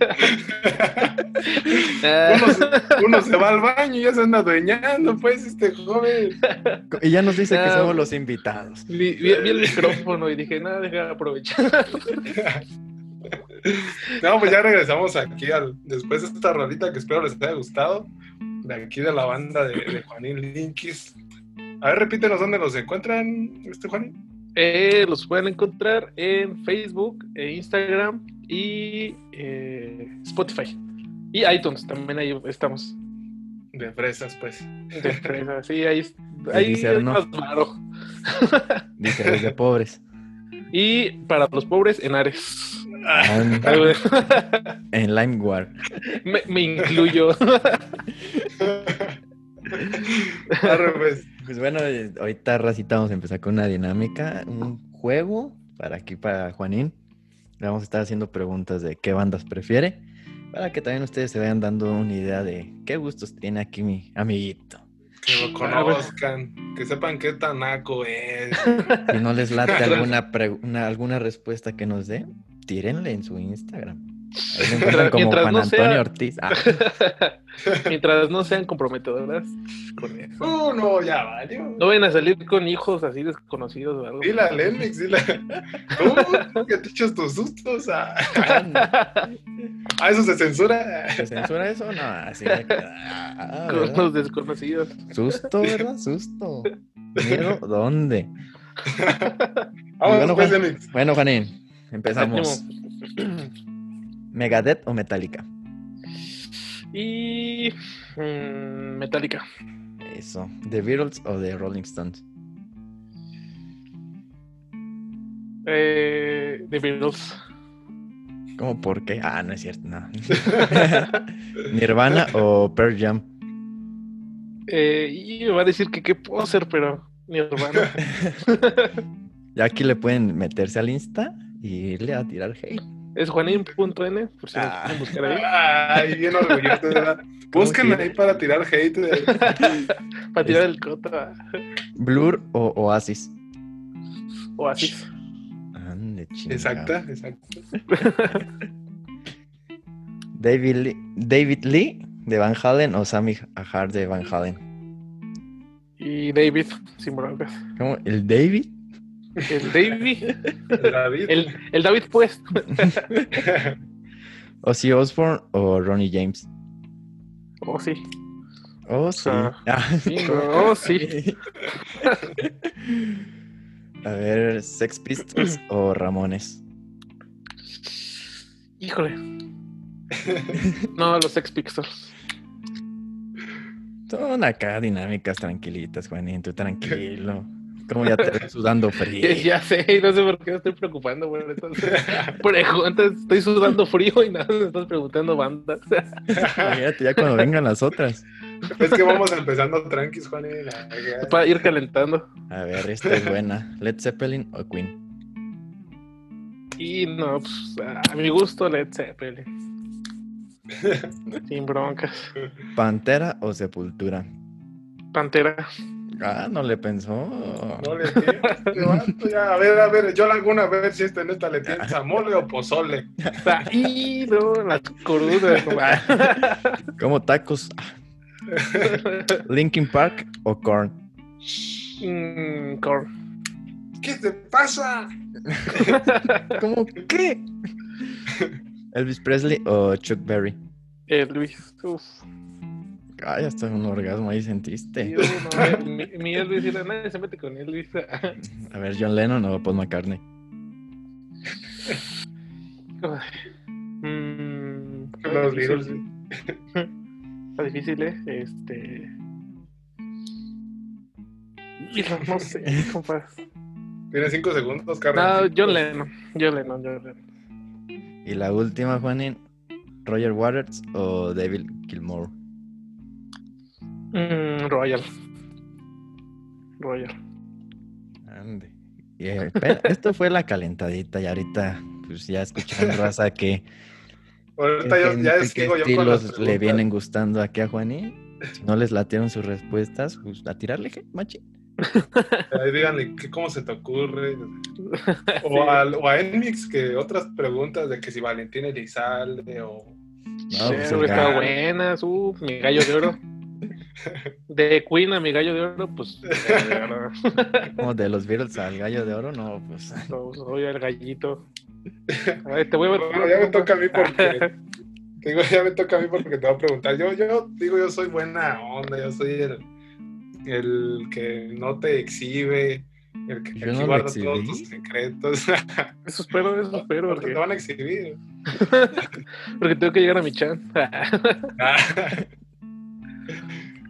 uno, se, uno se va al baño y ya se anda adueñando, pues, este joven. Y ya nos dice que Ah, somos los invitados. Vi, vi- vi el micrófono y dije, nada, deja de aprovechar. No, pues ya regresamos aquí al, después de esta rolita que espero les haya gustado. De aquí de la banda de, de Juanín Linkis. A ver, repítenos dónde los encuentran, este Juanín. Eh, los pueden encontrar en Facebook, e Instagram y eh, Spotify. Y iTunes, también ahí estamos. De fresas, pues. De fresa, sí, ahí, ahí dice es Arno. más baro. Dice, de pobres. Y para los pobres, en Ares. En, en LimeWare. me, me incluyo. Arre, pues. Pues bueno, eh, ahorita racita vamos a empezar con una dinámica, un juego para aquí, para Juanín. Le vamos a estar haciendo preguntas de qué bandas prefiere, para que también ustedes se vayan dando una idea de qué gustos tiene aquí mi amiguito. Que lo conozcan, que sepan qué tan naco es. Si no les late alguna, pre- una- alguna respuesta que nos dé, tírenle en su Instagram. Ahí como Mientras Juan no Antonio sea- Ortiz. Ah, Mientras no sean comprometedoras con eso. Uh, no, ya valió. No vayan a salir con hijos así desconocidos o algo. Dile a Lenmix, dile. Tú, que te echas tus sustos. Ah, Ah, eso se censura. ¿Se censura eso? No, así me queda. Ah, con ¿verdad? los desconocidos. Susto, ¿verdad? Susto. ¿Miedo? ¿Dónde? Vamos, Bueno, pues, Juan. Bueno, Juanín, empezamos. ¿Megadeth o Metallica? Y mm, Metallica. Eso. ¿The Beatles o The Rolling Stones? Eh, The Beatles. ¿Cómo por qué? Ah, no es cierto, no. ¿Nirvana o Pearl Jam? Eh, y me va a decir que qué puedo hacer, pero hermano. Ya aquí le pueden meterse al Insta y irle a tirar hate. Es juanín.n, por si Ah. quieren buscar ahí. Ay, bien orgulloso, ¿verdad? Búsquenme ahí para tirar hate. Para tirar el cota. ¿Blur o Oasis? O así. Ande. Exacta, exacto. David Lee, David Lee de Van Halen o Sammy Hagar de Van Halen. Y David, sin broncas. ¿Cómo? ¿El David? El David. El David. El, el David, pues. ¿Ozzy Osbourne o Ronnie James? Oh, sí. Oh, sí. Ah, Ah, oh, sí. A ver, Sex Pistols o Ramones. Híjole. No, los Sex Pistols. Son acá dinámicas tranquilitas, Juanín, tú tranquilo. Como ya te ves sudando frío. Ya sé, y no sé por qué me estoy preocupando, güey. Entonces, preguntas, estoy sudando frío y nada, me estás preguntando bandas. Imagínate ya cuando vengan las otras. Es que vamos empezando tranquis, Juan. y la- Para ir calentando. A ver, esta es buena. Led Zeppelin o Queen. Y no, pues a mi gusto, Led Zeppelin. Sin broncas. Pantera o Sepultura. Pantera. Ah, no le pensó. No le entiendo, este A ver, a ver, yo la hago una vez si esta en esta le tienes a mole o pozole. Y no, las. Como tacos. Linkin Park o Korn. Mm, corn. ¿Qué te pasa? ¿Cómo qué? Elvis Presley o Chuck Berry. Luis. Uf. Ay, hasta un orgasmo ahí sentiste. no, mi, mi Elvis, era, nadie se mete con Elvis. A ver, John Lennon o Paul McCartney. Mm, Los. Beatles. Está difícil, ¿eh? Este. No sé, compa. Tienes cinco segundos, No, Carlos. John Lennon. John Lennon, John Lennon. Y la última, Juanín. Roger Waters o David Gilmour. Mm, Royal. Royal. Ande. Eh, esto fue la calentadita y ahorita pues ya escucharon raza que Ahorita yo, ya qué sigo yo con las estilos le vienen gustando aquí a Juanín. Si no les latieron sus respuestas, pues a tirarle, je, machi. Ahí díganle ¿qué- cómo se te ocurre. O, al- o a Enmix, que otras preguntas de que si Valentín Elizalde o. No, pues, Sí, buenas. Uh, mi gallo de oro. De Queen a mi gallo de oro, pues. Como de los Beatles al gallo de oro, no, pues. No, Soy el gallito. A ver, te voy a ver. Bueno, ya me toca a mí porque. Digo, ya me toca a mí porque te voy a preguntar. Yo, yo digo, yo soy buena onda, yo soy el, el que no te exhibe, el que no guarda todos tus secretos. Eso espero, eso espero, porque porque, te van a exhibir. porque tengo que llegar a mi chan.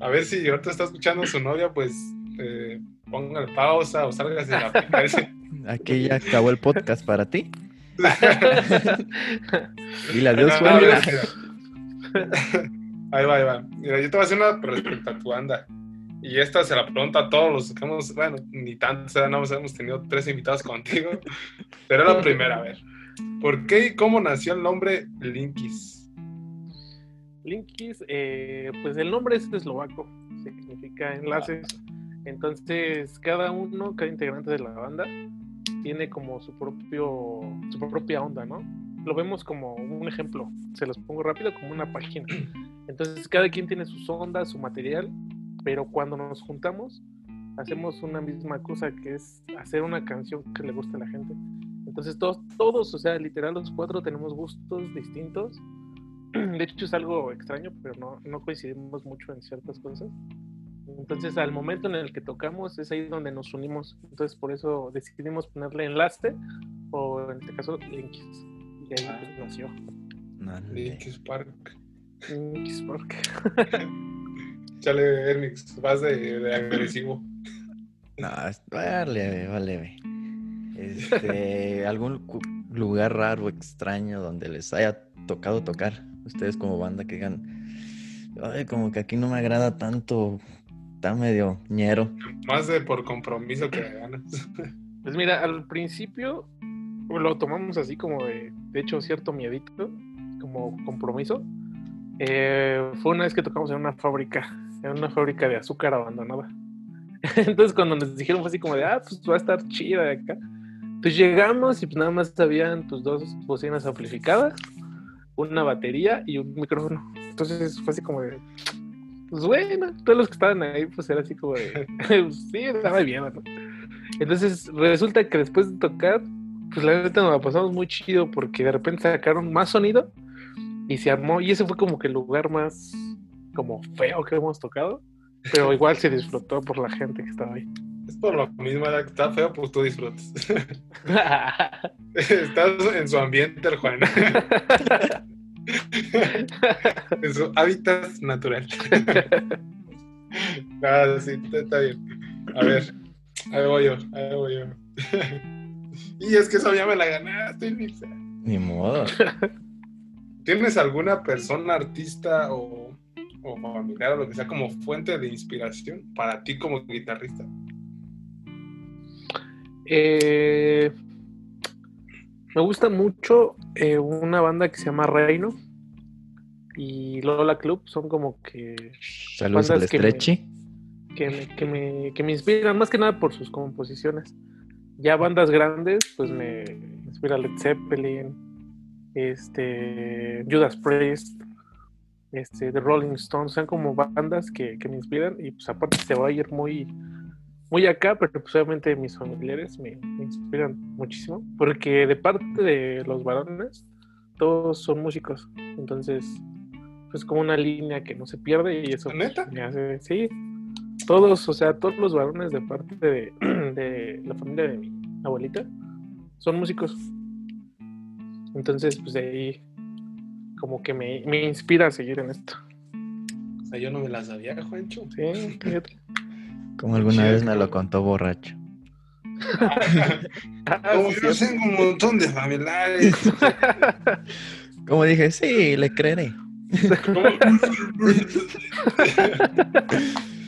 A ver si ahorita está escuchando a su novia, pues eh, póngale pausa o salgas de la aplicación. Aquí ya acabó el podcast para ti. Dile adiós, No, Juan. mira, mira. Ahí va, ahí va. Mira, yo te voy a hacer una respecto a tu banda. Y esta se la pregunto a todos los que hemos, bueno, ni tantos, nada más hemos tenido tres invitados contigo. Pero la primera, a ver. ¿Por qué y cómo nació el nombre Linkis? Linkis, eh, pues el nombre es eslovaco, significa enlaces. Entonces, cada uno, cada integrante de la banda, tiene como su propio, su propia onda, ¿no? Lo vemos como un ejemplo, se los pongo rápido, como una página. Entonces, cada quien tiene sus ondas, su material, pero cuando nos juntamos, hacemos una misma cosa, que es hacer una canción que le guste a la gente. Entonces, todos, todos, o sea, literal, los cuatro tenemos gustos distintos. De hecho, es algo extraño, pero no, no coincidimos mucho en ciertas cosas. Entonces, al momento en el que tocamos, es ahí donde nos unimos. Entonces, por eso decidimos ponerle enlace, o en este caso, Linkis. Y ahí pues, nació Ande. Linkis Park. Linkis Park. Chale, Ernix, vas de, de agresivo. No, es- va leve, va leve. Este, algún lugar raro, extraño, donde les haya tocado tocar. Ustedes como banda que digan, ay, como que aquí no me agrada tanto, está medio ñero. Más de por compromiso que de ganas. Pues mira, al principio lo tomamos así como de, de hecho, cierto miedito, como compromiso. Eh, fue una vez que tocamos en una fábrica, en una fábrica de azúcar abandonada. Entonces cuando nos dijeron fue así como de, ah, pues va a estar chida de acá. Pues llegamos y pues nada más habían tus dos bocinas amplificadas, una batería y un micrófono. Entonces fue así como de, pues bueno, todos los que estaban ahí, pues era así como de, pues, sí, estaba bien, ¿no? Entonces resulta que después de tocar, pues la neta nos la pasamos muy chido porque de repente sacaron más sonido y se armó, y ese fue como que el lugar más como feo que hemos tocado, pero igual se disfrutó por la gente que estaba ahí. Es por lo mismo, que está feo, pues tú disfrutas. Estás en su ambiente, el Juan. en su hábitat natural. ah, sí, está bien. A ver, ahí voy yo, ahí voy yo. y es que eso ya me la ganaste, Nisa. Ni modo. ¿Tienes alguna persona, artista o, o familiar o lo que sea como fuente de inspiración para ti como guitarrista? Eh, me gusta mucho eh, una banda que se llama Reino y Lola Club. Son como que. Saludos al bandas que me- Stretchy. que me, que, me, que me inspiran, más que nada por sus composiciones. Ya bandas grandes, pues me inspira Led Zeppelin, este, Judas Priest, este, The Rolling Stones, son como bandas que, que me inspiran y pues aparte se va a ir muy, muy acá, pero pues obviamente mis familiares me, me inspiran muchísimo, porque de parte de los varones, todos son músicos, entonces pues como una línea que no se pierde y eso pues, ¿Neta? me hace, sí, todos, o sea, todos los varones de parte de, de la familia de mi abuelita son músicos. Entonces, pues de ahí como que me, me inspira a seguir en esto. O sea, yo no me la sabía, Juancho. Sí, fíjate. Como alguna vez me lo contó borracho. Ah, Como yo tengo un montón de familiares. Como dije, sí, le creeré.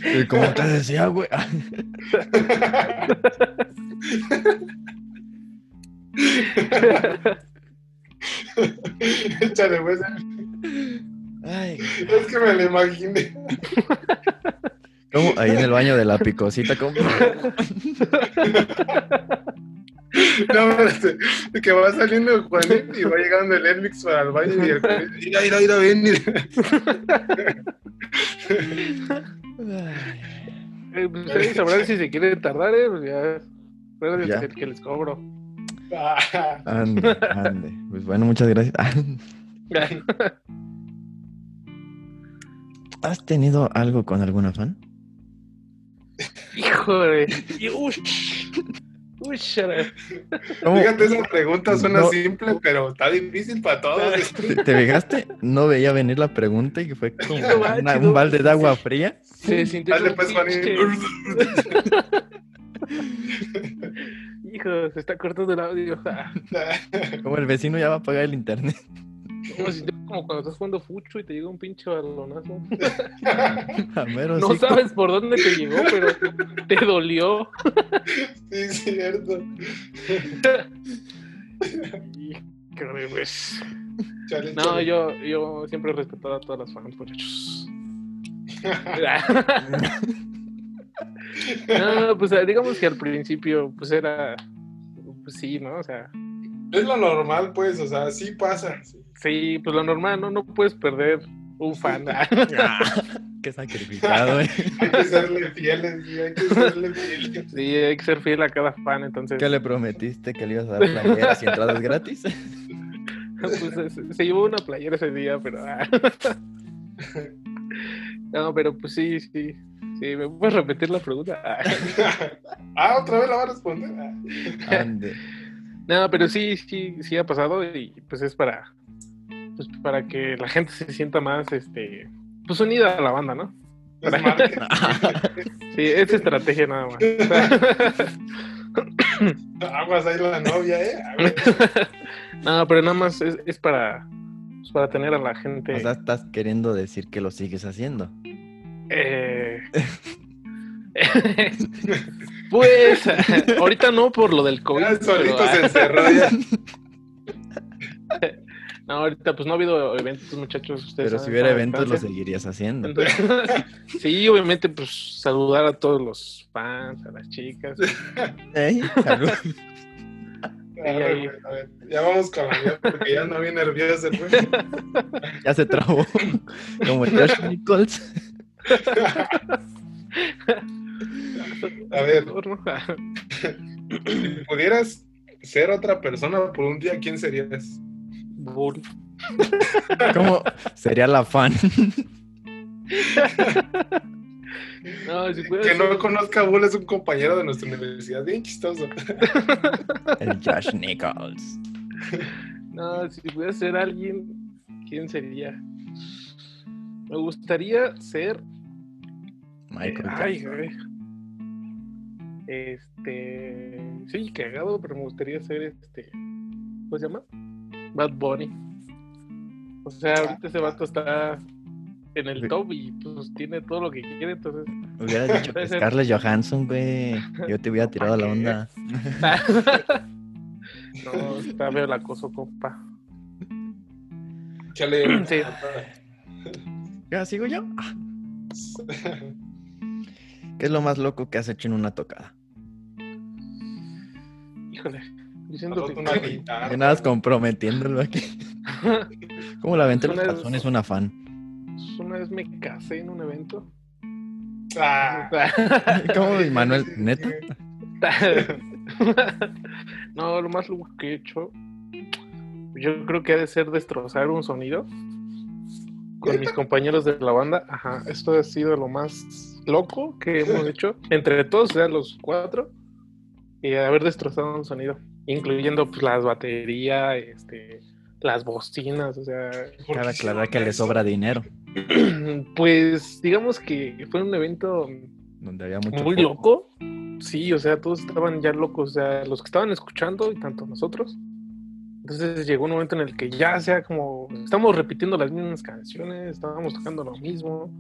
Y como te decía, güey. Échale, pues. Ay, Es que me lo imaginé. Ahí en el baño de la picosita, como. No, espérate, que va saliendo el Juanito y va llegando el Elmix para el baño y el Juanito, mira, mira, mira, ven. mira. Eh, pues, ustedes sabrán si se quieren tardar, eh, pues ya. Recuerden Ya. que, que les cobro. Ande, ande. Pues bueno, muchas gracias. ¿Has tenido algo con alguna fan? Híjole. ush. ¿Cómo? Fíjate, esa pregunta suena No. simple, pero está difícil para todos. ¿Te, te fijaste? No veía venir la pregunta y fue como No manches, una- no. un balde de agua fría. Se sintió Dale, pues. Hijo, se está cortando el audio. Ah, Como el vecino ya va a apagar el internet. Como cuando estás jugando fucho y te llega un pinche balonazo. No sabes por dónde te llegó, pero te dolió. Sí, es cierto. Híjole, pues. Chale, No, chale. yo, yo siempre he respetado a todas las fans, muchachos. No, pues digamos que al principio, pues era. Pues sí, ¿no? O sea, Es lo normal, pues, o sea, sí pasa. sí. Sí, pues lo normal, ¿no? No puedes perder un fan. Qué sacrificado, eh. Hay que serle fieles, sí, hay que serle fieles. Sí, hay que ser fiel a cada fan, entonces. ¿Qué le prometiste que le ibas a dar playeras y entradas gratis? Pues se, se llevó una playera ese día, pero. ah. No, pero pues sí, sí. Sí, ¿me puedes repetir la pregunta? Ah. Ah, otra vez la va a responder. Ah. Ande. No, pero sí, sí, sí ha pasado y pues es para. Pues para que la gente se sienta más, este. Pues unida a la banda, ¿no? Es. Sí, es estrategia nada más. Aguas ahí la novia, ¿eh? No, pero nada más es, es para. pues, para tener a la gente. O sea, estás queriendo decir que lo sigues haciendo. Eh, pues ahorita no por lo del COVID. Ya solito pero, se ah, encerró ya. No, ahorita pues no ha habido eventos, muchachos. Ustedes Pero si hubiera eventos, lo seguirías haciendo. Entonces, sí, obviamente, pues saludar a todos los fans, a las chicas. Ey, salud. A ver, ahí. a ver, ya vamos con la mía porque ya no bien nervioso, pues. Ya se trabó. Como Josh Nichols. A ver, si pudieras ser otra persona por un día, ¿quién serías? Bull. ¿Cómo sería la fan? No, si puedo Que no conozca a Bull es un compañero de nuestra universidad, bien chistoso. El Josh Nichols. No, si pudiera ser alguien, ¿quién sería? Me gustaría ser. Michael Ay, Jackson. güey. Este. Sí, cagado, pero me gustaría ser este. ¿Cómo se llama? Bad Bunny. O sea, ahorita ese vato está en el top y pues tiene todo lo que quiere, entonces. Hubieras dicho que ser. Scarlett Johansson, güey. Yo te hubiera tirado la onda. no, está feo el acoso, compa. Chale. Sí. ¿Ya sigo yo? Ah, ¿Qué es lo más loco que has hecho en una tocada? Híjole. Nosotros que. una guitarra. Nada comprometiéndolo aquí. ¿Cómo la venta los Una vez- calzones una fan? Una vez me casé en un evento. Ah. ¿Cómo, Manuel? ¿Neta? no, lo más loco que he hecho, yo creo que ha de ser destrozar un sonido con mis compañeros de la banda. Ajá, esto ha sido lo más loco que hemos hecho entre todos, o sea, los cuatro, y haber destrozado un sonido, incluyendo pues las baterías, este, las bocinas, o sea, ¿Por Cabe aclarar que le sobra dinero. pues digamos que fue un evento Donde había mucho. muy foco. loco. Sí, o sea, todos estaban ya locos, o sea, los que estaban escuchando y tanto nosotros. Entonces llegó un momento en el que ya sea como, estamos repitiendo las mismas canciones, estábamos tocando lo mismo,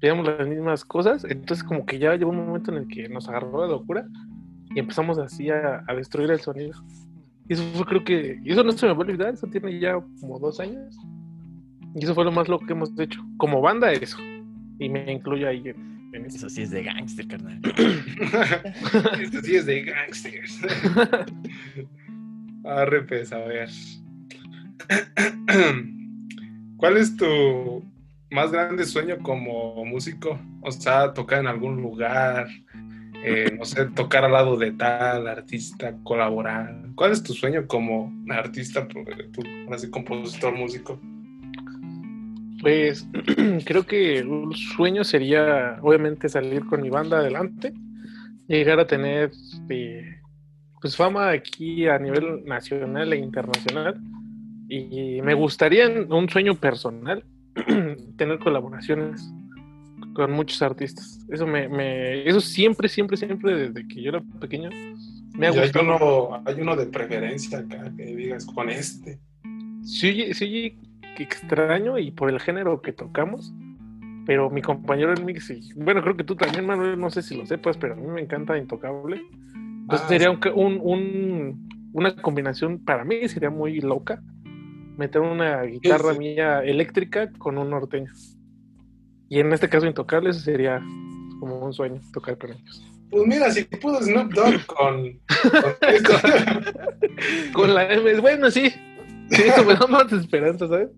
veíamos las mismas cosas, entonces como que ya llegó un momento en el que nos agarró la locura y empezamos así a, a destruir el sonido. Y eso fue creo que, y eso no se me va a olvidar, eso tiene ya como dos años. Y eso fue lo más loco que hemos hecho. Como banda eso. Y me incluyo ahí en, en eso. Eso sí es de gangster, carnal. Esto sí es de gangsters. Arre, pues, a ver. ¿Cuál es tu más grande sueño como músico? O sea, tocar en algún lugar, eh, no sé, tocar al lado de tal artista, colaborar. ¿Cuál es tu sueño como artista, así compositor, músico? Pues creo que un sueño sería, obviamente, salir con mi banda adelante, llegar a tener este, pues fama aquí a nivel nacional e internacional. Y me gustaría, un sueño personal, tener colaboraciones con muchos artistas. Eso me, me- eso siempre, siempre, siempre, desde que yo era pequeño, me ha Y hay, gustado. uno, hay uno de preferencia acá que digas con este. Sí, oye- sí, oye extraño y por el género que tocamos, pero mi compañero del mix, y, bueno, creo que tú también, Manuel, no sé si lo sepas, pero a mí me encanta Intocable. Entonces Ah, sería sí. un, un- un- una combinación, para mí sería muy loca, meter una guitarra sí. mía eléctrica con un norteño. Y en este caso Intocable, eso sería como un sueño, tocar con ellos. Pues mira, si pudo Snoop Dogg con, con esto. Con la M, bueno, sí, sí, eso me da más esperanza, ¿sabes?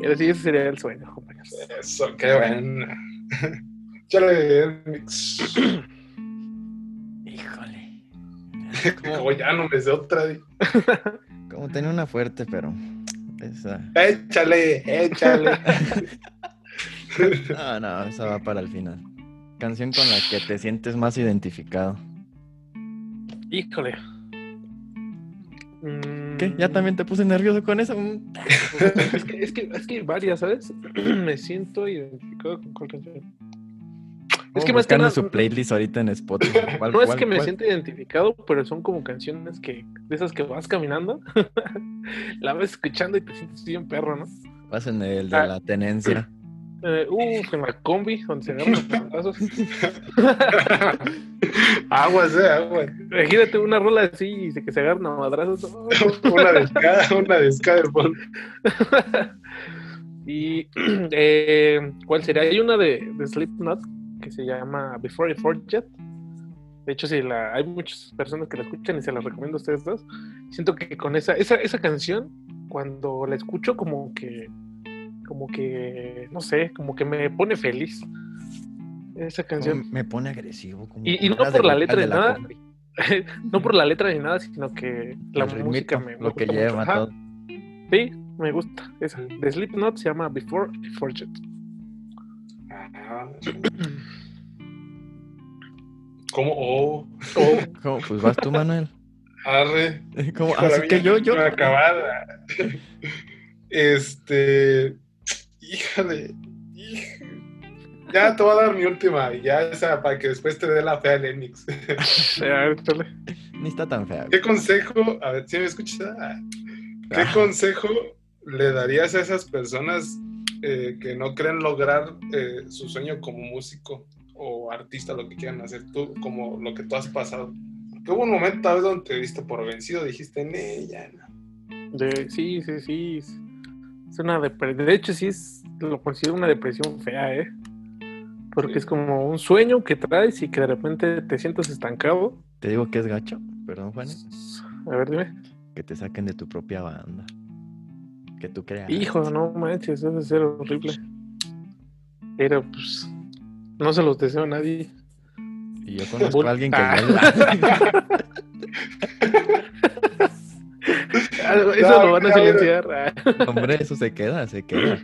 Pero sí, ese sería el sueño, compañeros. Eso, qué bueno. Chale, mix. Híjole. Como ya no me sé otra. Como tenía una fuerte, pero. Esa. Échale, échale. No, no, esa va para el final. Canción con la que te sientes más identificado. Híjole. ¿Qué? ¿Ya también te puse nervioso con eso? Mm. Es que, es que, es que varias, ¿sabes? Me siento identificado con cuál canción. Es que más que nada, su playlist ahorita en Spotify. ¿Cuál- no es cuál- que me cuál? siento identificado, pero son como canciones que, de esas que vas caminando, la vas escuchando y te sientes bien perro, ¿no? Vas en el de Ah. la tenencia. Eh, uf, en la combi, donde se agarran los pantazos. aguas, eh, aguas. Imagínate una rola así y se- que se agarran a madrazos. ¡oh! Una de cada, una de cada de fondo. Y eh, ¿cuál sería? Hay una de, de Slipknot que se llama Before I Forget. De hecho, si la, hay muchas personas que la escuchan y se las recomiendo a ustedes dos. Siento que con esa, esa, esa canción, cuando la escucho, como que como que, no sé, como que me pone feliz esa canción. Me pone agresivo. y, no por la letra de nada, no por la letra ni nada, sino que la música me, lo que lleva todo. Sí, me gusta esa. The Slipknot se llama Before I Forget. Ah, ¿Cómo? Oh. ¿Cómo? Pues vas tú, Manuel. Arre. ¿Cómo? Así que yo, yo. Acabada. Este. Híjole. Ya te voy a dar mi última. Ya esa para que después te dé la fea el Enix. Ni está tan fea. ¿Qué consejo? A ver, si me escuchas? ¿Qué ah. consejo le darías a esas personas eh, que no creen lograr eh, su sueño como músico o artista, lo que quieran hacer tú, como lo que tú has pasado? Que hubo un momento tal vez donde te viste por vencido, dijiste, ne, ya no. De, sí, sí, sí. Es una depresión. De hecho, sí es, lo considero una depresión fea, ¿eh? Porque es como un sueño que traes y que de repente te sientes estancado. Te digo que es gacho, perdón, Juan. A ver, dime. Que te saquen de tu propia banda. Que tú creas. Hijo, no manches, eso debe ser horrible. Pero pues no se los deseo a nadie. Y yo conozco a alguien que ah. Eso lo van a silenciar. Hombre, eso se queda, se queda.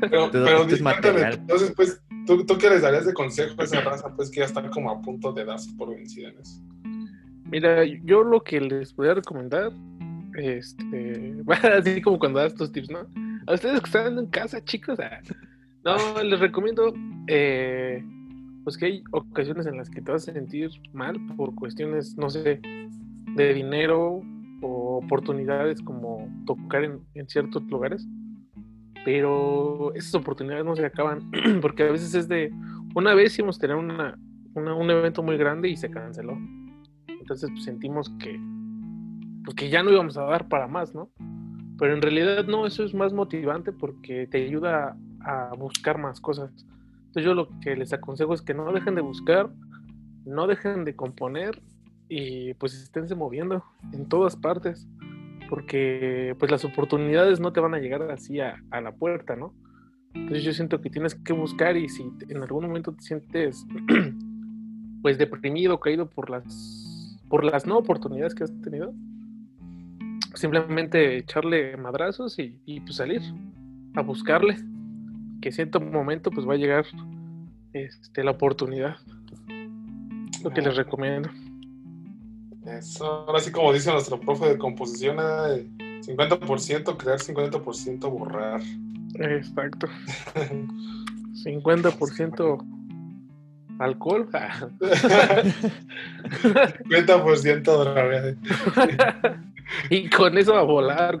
Pero, pero entonces, pues, ¿tú, ¿tú qué les darías de consejo a esa raza? Pues que ya están como a punto de darse por vencida en eso. Mira, yo lo que les voy a recomendar, este, así como cuando das tus tips, ¿no? A ustedes que están en casa, chicos, ah, no, les recomiendo, eh, pues que hay ocasiones en las que te vas a sentir mal por cuestiones, no sé, de dinero o oportunidades como tocar en, ciertos lugares, pero esas oportunidades no se acaban porque a veces es de, una vez íbamos a tener una, un evento muy grande y se canceló. Entonces pues, sentimos que, pues, que ya no íbamos a dar para más, ¿no? Pero en realidad no, eso es más motivante porque te ayuda a buscar más cosas. Entonces yo lo que les aconsejo es que no dejen de buscar, no dejen de componer y pues esténse moviendo en todas partes porque pues las oportunidades no te van a llegar así a, a, la puerta, ¿no? Entonces yo siento que tienes que buscar y si en algún momento te sientes pues deprimido, caído por las por las no oportunidades que has tenido, simplemente echarle madrazos y, y pues salir a buscarle que cierto momento pues va a llegar este, la oportunidad. Lo que les recomiendo. Eso, ahora sí como dice nuestro profe de composición, 50% crear, 50% borrar. Exacto. 50% alcohol. 50% droga. Y con eso a volar,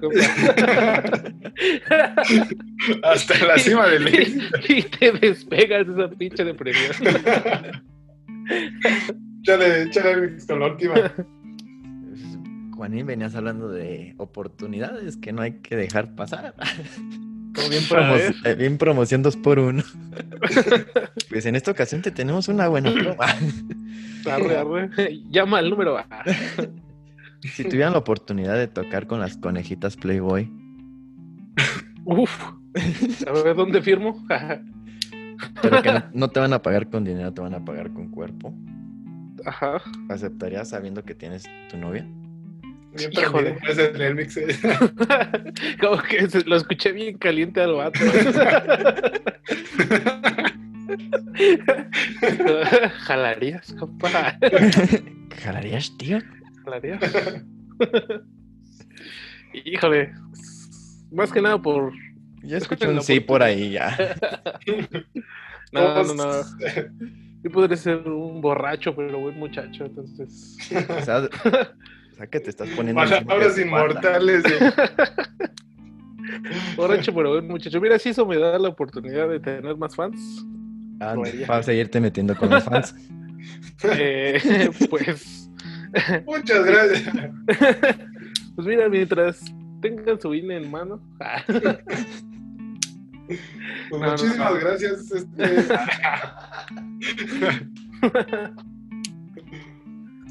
Hasta la cima del éxito. Y te despegas de esa pinche depresión. Chale, chale con la última. Juanín, venías hablando de oportunidades que no hay que dejar pasar. Como bien, eh, bien promoción dos por uno. pues en esta ocasión te tenemos una buena prueba. Arre, arre. Llama al número A. Si tuvieran la oportunidad de tocar con las conejitas Playboy. Uf. Ver, ¿dónde firmo? Pero que no, te van a pagar con dinero, te van a pagar con cuerpo. Ajá. ¿Aceptarías sabiendo que tienes tu novia? Bien Híjole. el mix. Como que lo escuché bien caliente al vato. ¿Jalarías, compa? ¿Jalarías, tío? Híjole. Más que nada por. Ya escuché un sí por ahí ya. no, no, no. Yo podría ser un borracho, pero buen muchacho, entonces. O sea, o sea que te estás poniendo. Palabras inmortales. borracho, pero buen muchacho. Mira, si eso me da la oportunidad de tener más fans. Ah, para seguirte metiendo con los fans. Eh, pues Muchas gracias. Pues mira, mientras tengan su INE en mano. Pues muchísimas gracias. Este...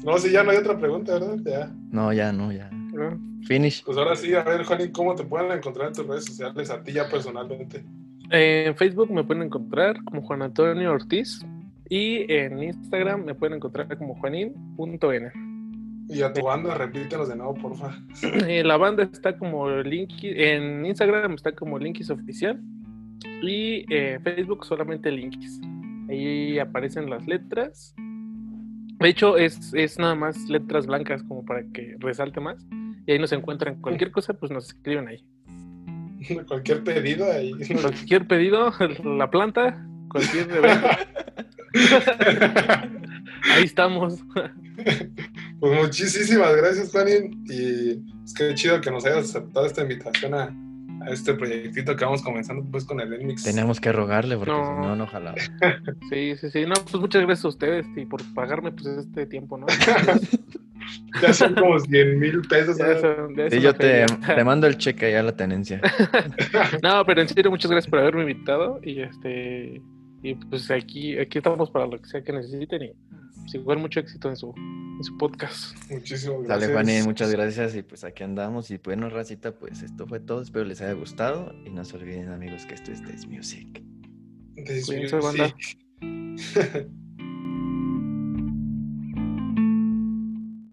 no, si ya no hay otra pregunta, ¿verdad? Ya. No, ya no, ya. Finish. Pues ahora sí, a ver, Juanín, ¿cómo te pueden encontrar en tus redes sociales a ti ya personalmente? En Facebook me pueden encontrar como Juan Antonio Ortiz y en Instagram me pueden encontrar como juanin.n. Y a tu banda, repítenos de nuevo, porfa. Eh, la banda está como Linky, en Instagram está como Linkis Oficial y en Facebook solamente Linkis. Ahí aparecen las letras. De hecho, es, es nada más letras blancas como para que resalte más. Y ahí nos encuentran cualquier cosa, pues nos escriben ahí. Cualquier pedido ahí. Cualquier pedido, la planta, cualquier evento. ahí estamos. Pues muchísimas gracias, Juanín. Y es que chido que nos hayas aceptado esta invitación a, a este proyectito que vamos comenzando pues con el Enmix. Tenemos que rogarle porque No. si no, no jalaba. Sí, sí, sí. No, pues muchas gracias a ustedes y por pagarme pues este tiempo, ¿no? Ya son como 100 mil pesos. Sí, una yo te, te mando el cheque ya la tenencia. No, pero en serio, muchas gracias por haberme invitado y este y pues aquí, aquí estamos para lo que sea que necesiten y pues, igual mucho éxito en su, en su podcast. Muchísimas gracias. Dale, Juanín, muchas gracias. Y pues aquí andamos. Y bueno, racita, pues esto fue todo. Espero les haya gustado. Y no se olviden, amigos, que esto es This Music. This Cuídense, banda. music.